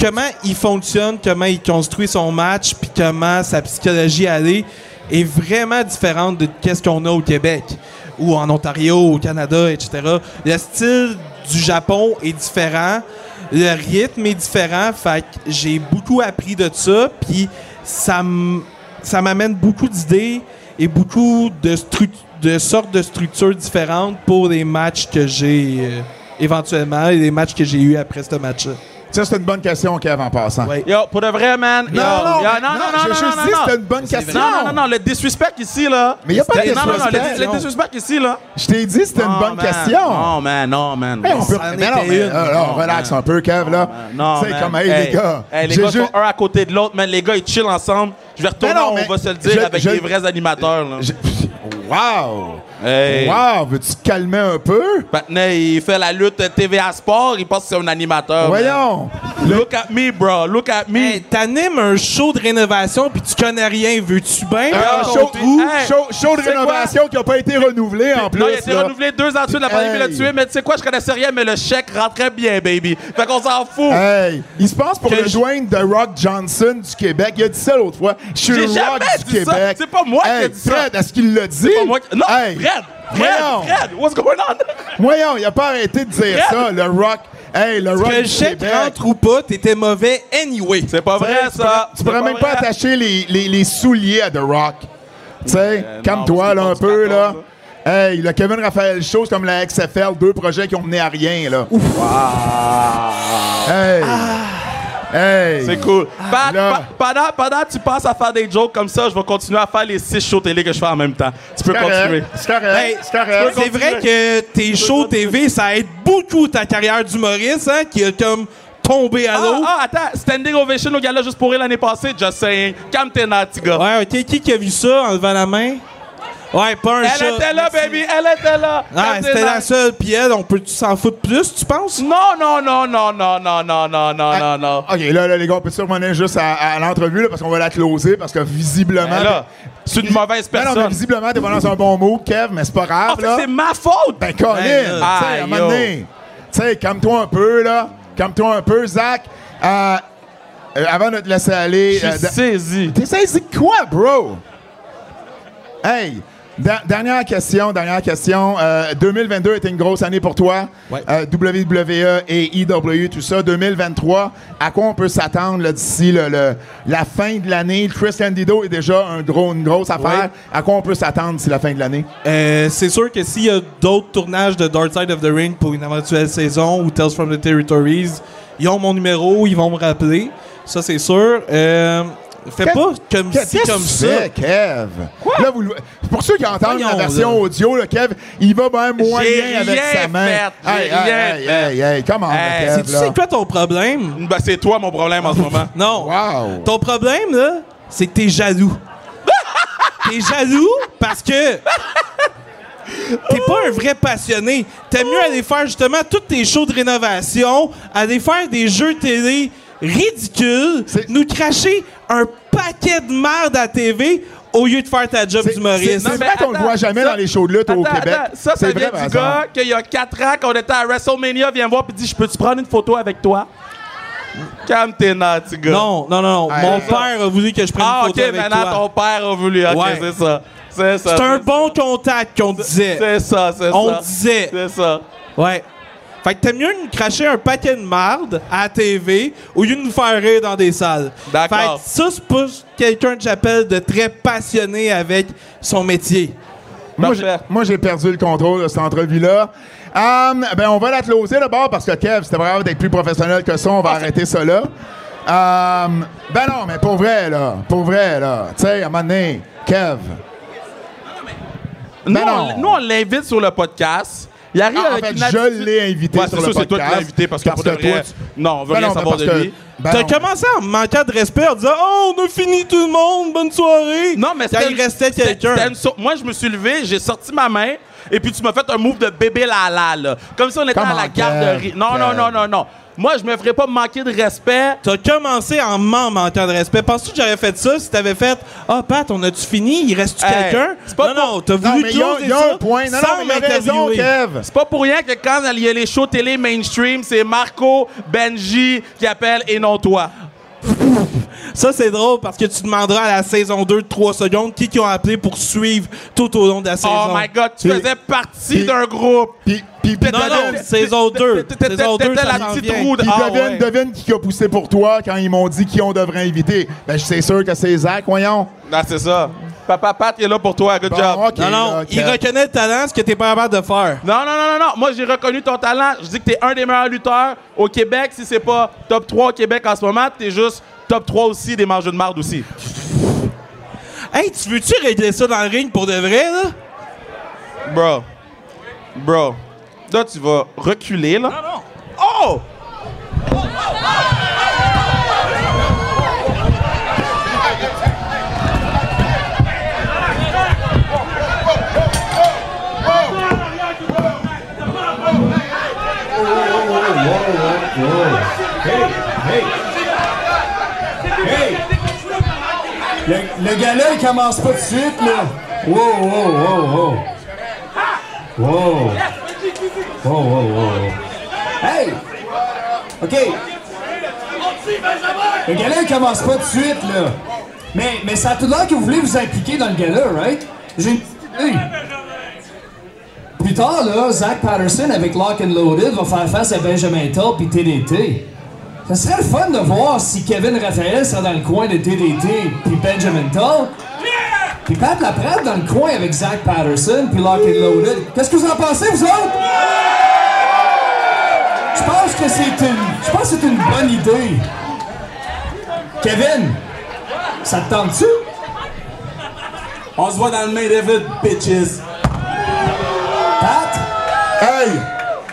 comment il fonctionne, comment il construit son match, puis comment sa psychologie allait est vraiment différente de qu'est-ce qu'on a au Québec ou en Ontario, au Canada, etc. Le style du Japon est différent, le rythme est différent, fait que j'ai beaucoup appris de ça, puis ça m'amène beaucoup d'idées et beaucoup de, de sortes de structures différentes pour les matchs que j'ai euh, éventuellement et les matchs que j'ai eu après ce match-là. Ça, c'est une bonne question, Kev, en passant. Yo, pour de vrai, man. yo, Non, non, yo, mais- non, j'ai juste dit que c'était une bonne question. Non, non, non, non, le disrespect ici, là. Mais y a pas de Non, non, non, le, disrespect. le disrespect ici, là. Je t'ai dit c'était une Non, bonne man. question. Non, man, non, man. Hey, on peut... Mais non, mais, euh, Non, relax man. un peu, Kev, là. Non, man. comme, hey, les gars. Hey, les gars sont un à côté de l'autre, man. Les gars, ils chillent ensemble. Je vais retourner, non, on va se le dire, je- avec je- les vrais animateurs, là. Wow! Hey. Wow! Veux-tu te calmer un peu? Maintenant, il fait la lutte TVA Sport, il pense que c'est un animateur. Voyons! Look at me, bro. Look at me. Hey, t'animes un show de rénovation puis tu connais rien. Veux-tu bien? Un show, ou- hey, show, show de quoi? rénovation qui n'a pas été renouvelé en plus. non, il a été là. renouvelé deux ans de suite, la pandémie l'a tué, mais tu sais quoi, je connaissais rien, mais le chèque rentrait bien, baby. Fait qu'on s'en fout. Hey, il se passe pour Que le de Rock Johnson du Québec. Il a dit ça l'autre fois. Je suis J'ai le jamais Rock du dit ça. Québec. C'est pas moi qui ai Hey, dit ça. Fred, est-ce qu'il l'a dit? Pas moi qui- Non, Hey, Fred, Fred, voyons. Fred, what's going on? Voyons, il a pas arrêté de dire Fred. ça, le Rock. Hey, le Rock Que le du chèque Québec. rentre ou pas, t'étais mauvais anyway. C'est pas vrai, ça. Tu pourrais même pas vrai. attacher les, les, les souliers à The Rock. Tu sais, Euh, calme-toi là c'est un pas peu du là. 14, Hey, le Kevin Raphaël Show, c'est comme la XFL, deux projets qui ont mené à rien là. Hey. Hey. C'est cool. Pa- Là. pa- pendant, pendant que tu passes à faire des jokes comme ça, je vais continuer à faire les six shows télé que je fais en même temps. Tu peux continuer. C'est correct. Hey, c'est vrai que tes shows TV, ça aide beaucoup ta carrière d'humoriste, hein, qui a comme tombé à Ah, l'eau. ah, attends, standing ovation au gala juste pour rire l'année passée, just saying. Calme tes gars. Ouais, ok. Qui qui a vu ça en levant la main? Ouais, pas un Elle chat. était là, baby, elle était là. Ah, c'était la seule, puis elle, on peut s'en foutre plus, tu penses? Non, non, non, non, non, non, non, non, non, Ah, non, non. OK, là, là, les gars, on peut se revenir juste à, à l'entrevue, là, parce qu'on va la closer, parce que visiblement... Ben là, c'est une mauvaise Non, non, mais personne. visiblement, t'es pas dans un bon mot, Kev, mais c'est pas grave, En fait, là. c'est ma faute. Ben, Colin, tu Ben, sais, à un moment donné, tu sais, calme-toi un peu, là. Calme-toi un peu, Zach. Euh, euh, avant de te laisser aller... Je euh, saisi. T'es saisi de quoi, bro? Hey, da- dernière question, dernière question. Euh, 2022 était une grosse année pour toi. Ouais. Euh, WWE et EW, tout ça. 2023, à quoi on peut s'attendre d'ici le- le- la fin de l'année? Chris Candido est déjà un gros, une grosse affaire. Ouais. À quoi on peut s'attendre d'ici la fin de l'année? Euh, c'est sûr que s'il y a d'autres tournages de Dark Side of the Ring pour une éventuelle saison ou Tales from the Territories, ils ont mon numéro, ils vont me rappeler. Ça, c'est sûr. Fais Kev- pas comme Kev, si, comme ça. fais, Kev? Là, vous le- pour ceux qui entendent la version là. audio, le Kev, il va bien moyen avec sa main. Hey, rien hey, fait. hey, hey, come on, Hey, le Kev, sais quoi ton problème? Ben, c'est toi mon problème en ce moment. Non. Wow. Ton problème, là, c'est que t'es jaloux. t'es jaloux parce que t'es pas un vrai passionné. T'aimes mieux aller faire justement tous tes shows de rénovation, aller faire des jeux télé ridicules, C'est- nous cracher un paquet de merde à la TV au lieu de faire ta job d'humoriste. c'est- vrai qu'on le voit jamais ça- dans les shows de lutte au Québec. attends, ça, ça C'est vient du gars qu'il y a 4 ans qu'on était à WrestleMania, vient me voir et dit Je peux-tu prendre une photo avec toi? Calme tes gars. Non, non, non. non. Hey, Mon ça- père a voulu que je prenne Ah, une ok, photo avec maintenant toi. ton père a voulu. Ok, Ouais. c'est ça. C'est ça. C'est un bon contact qu'on disait. C'est ça, c'est ça. On disait. C'est ça. Ouais. Fait que t'aimes mieux nous cracher un paquet de marde à la TV au lieu de nous faire rire dans des salles. D'accord. Fait que ça, c'est pas quelqu'un que j'appelle de très passionné avec son métier. Moi, j'ai- Parfait. Moi, j'ai perdu le contrôle de cette entrevue-là. Um, ben, on va la closer d'abord parce que Kev, c'était vraiment d'être plus professionnel que ça. On va arrêter ça là. Um, ben non, mais pour vrai, là. Pour vrai, là. Tu sais, à un moment donné, Kev. Nous, Ben on, non. nous, on l'invite sur le podcast. Il arrive Ah, en avec fait, une je l'ai invité Ouais, sur c'est toi qui l'as invité parce que, pour de toi, vrai, tu- Non, on veut Ben rien non, mais savoir parce de que- lui. ben T'as commencé en manquant de respect en disant Oh, on a fini tout le monde, bonne soirée. Non, mais Quand il restait quelqu'un. une Moi, je me suis levé, j'ai sorti ma main, et puis tu m'as fait un move de bébé lala, là. Comme si on était Come à la on, garderie. Non, non, non, non, non. Moi, je me ferais pas manquer de respect. T'as commencé en m'en manquant de respect. Penses-tu que j'aurais fait ça si t'avais fait Ah, Pat, on a-tu fini? Il reste-tu Hey, quelqu'un c'est pas Non, non, t'as Non, voulu mais il y a, ça un point. Non, non, sans mais il a raison, m'interviewer. Kev. C'est pas pour rien que quand il y a les shows télé mainstream, c'est Marco, Benji qui appellent et non toi. Ça, c'est drôle parce que tu demanderas à la saison 2 de 3 secondes qui qui ont appelé pour suivre tout au long de la saison. Oh my god, tu faisais partie d'un groupe. Puis, puis, Non, non, saison 2. T'étais- Saison 2, t'étais ça la petite roue de- puis Ah, devine, qui a poussé pour toi quand ils m'ont dit qui on devrait inviter. Ben, c'est sûr que c'est Zach, voyons. Non, c'est ça. Papa Pat il est là pour toi. Good Bon, job. ok, Non, non, il reconnaît le talent, ce que t'es pas capable de faire. Non, non, non, non, non. Moi, j'ai reconnu ton talent. Je dis que t'es un des meilleurs lutteurs au Québec. Si c'est pas top 3 au Québec en ce moment, t'es juste top 3 aussi des mangeurs de marde aussi. Hey, tu veux-tu régler ça dans le ring pour de vrai, là? Bro. Bro. Là, tu vas reculer, là. Non. Oh! Le, le gars-là, il commence pas de suite, là. Wow, wow, wow, wow. Wow. Wow, wow, wow. Hey! OK. Le gars-là, il commence pas de suite, là. Mais, mais ça a tout l'air que vous voulez vous impliquer dans le gars-là, right? J'ai une. Plus tard, là, Zach Patterson avec Lock and Loaded va faire face à Benjamin Toll puis TDT. Ça serait le fun de voir si Kevin Raphaël serait dans le coin de TDT puis Benjamin Toll. Puis Pat Laprade dans le coin avec Zach Patterson puis Lock and Loaded. Qu'est-ce que vous en pensez, vous autres? Je pense que c'est une. Je pense c'est une bonne idée. Kevin, ça te tente-tu? On se voit dans le main event, bitches. Hey!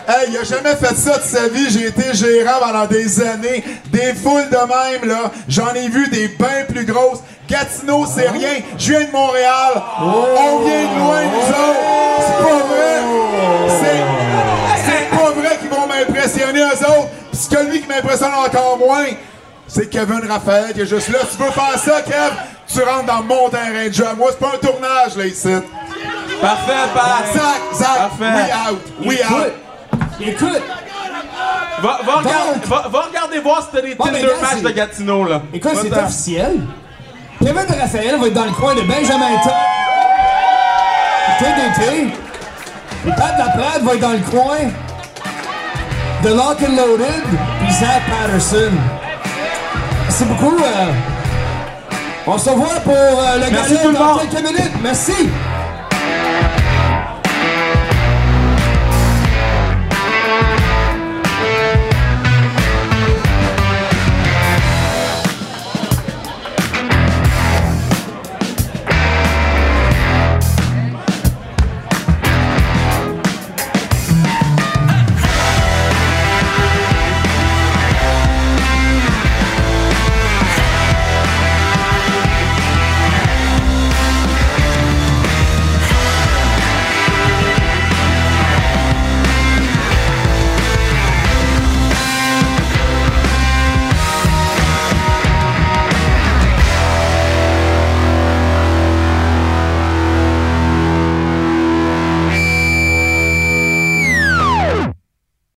Hey, il a jamais fait ça de sa vie. J'ai été gérant pendant des années. Des foules de même, là. J'en ai vu des bien plus grosses. Gatineau, c'est rien. Je viens de Montréal. On vient de loin, nous autres. C'est pas vrai. C'est, pas vrai qu'ils vont m'impressionner, eux autres. Puis ce que lui qui m'impressionne encore moins, c'est Kevin Raphaël qui est juste là. Tu veux faire ça, Kev? Tu rentres dans mon terrain de jeu. Moi, c'est pas un tournage, là, ici. Parfait, Pat. Zach, Zach, Parfait. we out. We out. Écoute, Va, va, regarder, Donc- va, va regarder voir si t'as des Bon, mais Tinder là, match c'est- de Gatineau, là. écoute, c'est officiel. Kevin Raphaël va être dans le coin de Benjamin. TDT. Puis Pat Laprade va être dans le coin de Lock and Loaded puis Zach Patterson. Merci beaucoup. euh, on se voit pour euh, le Merci dans quelques minutes. Merci.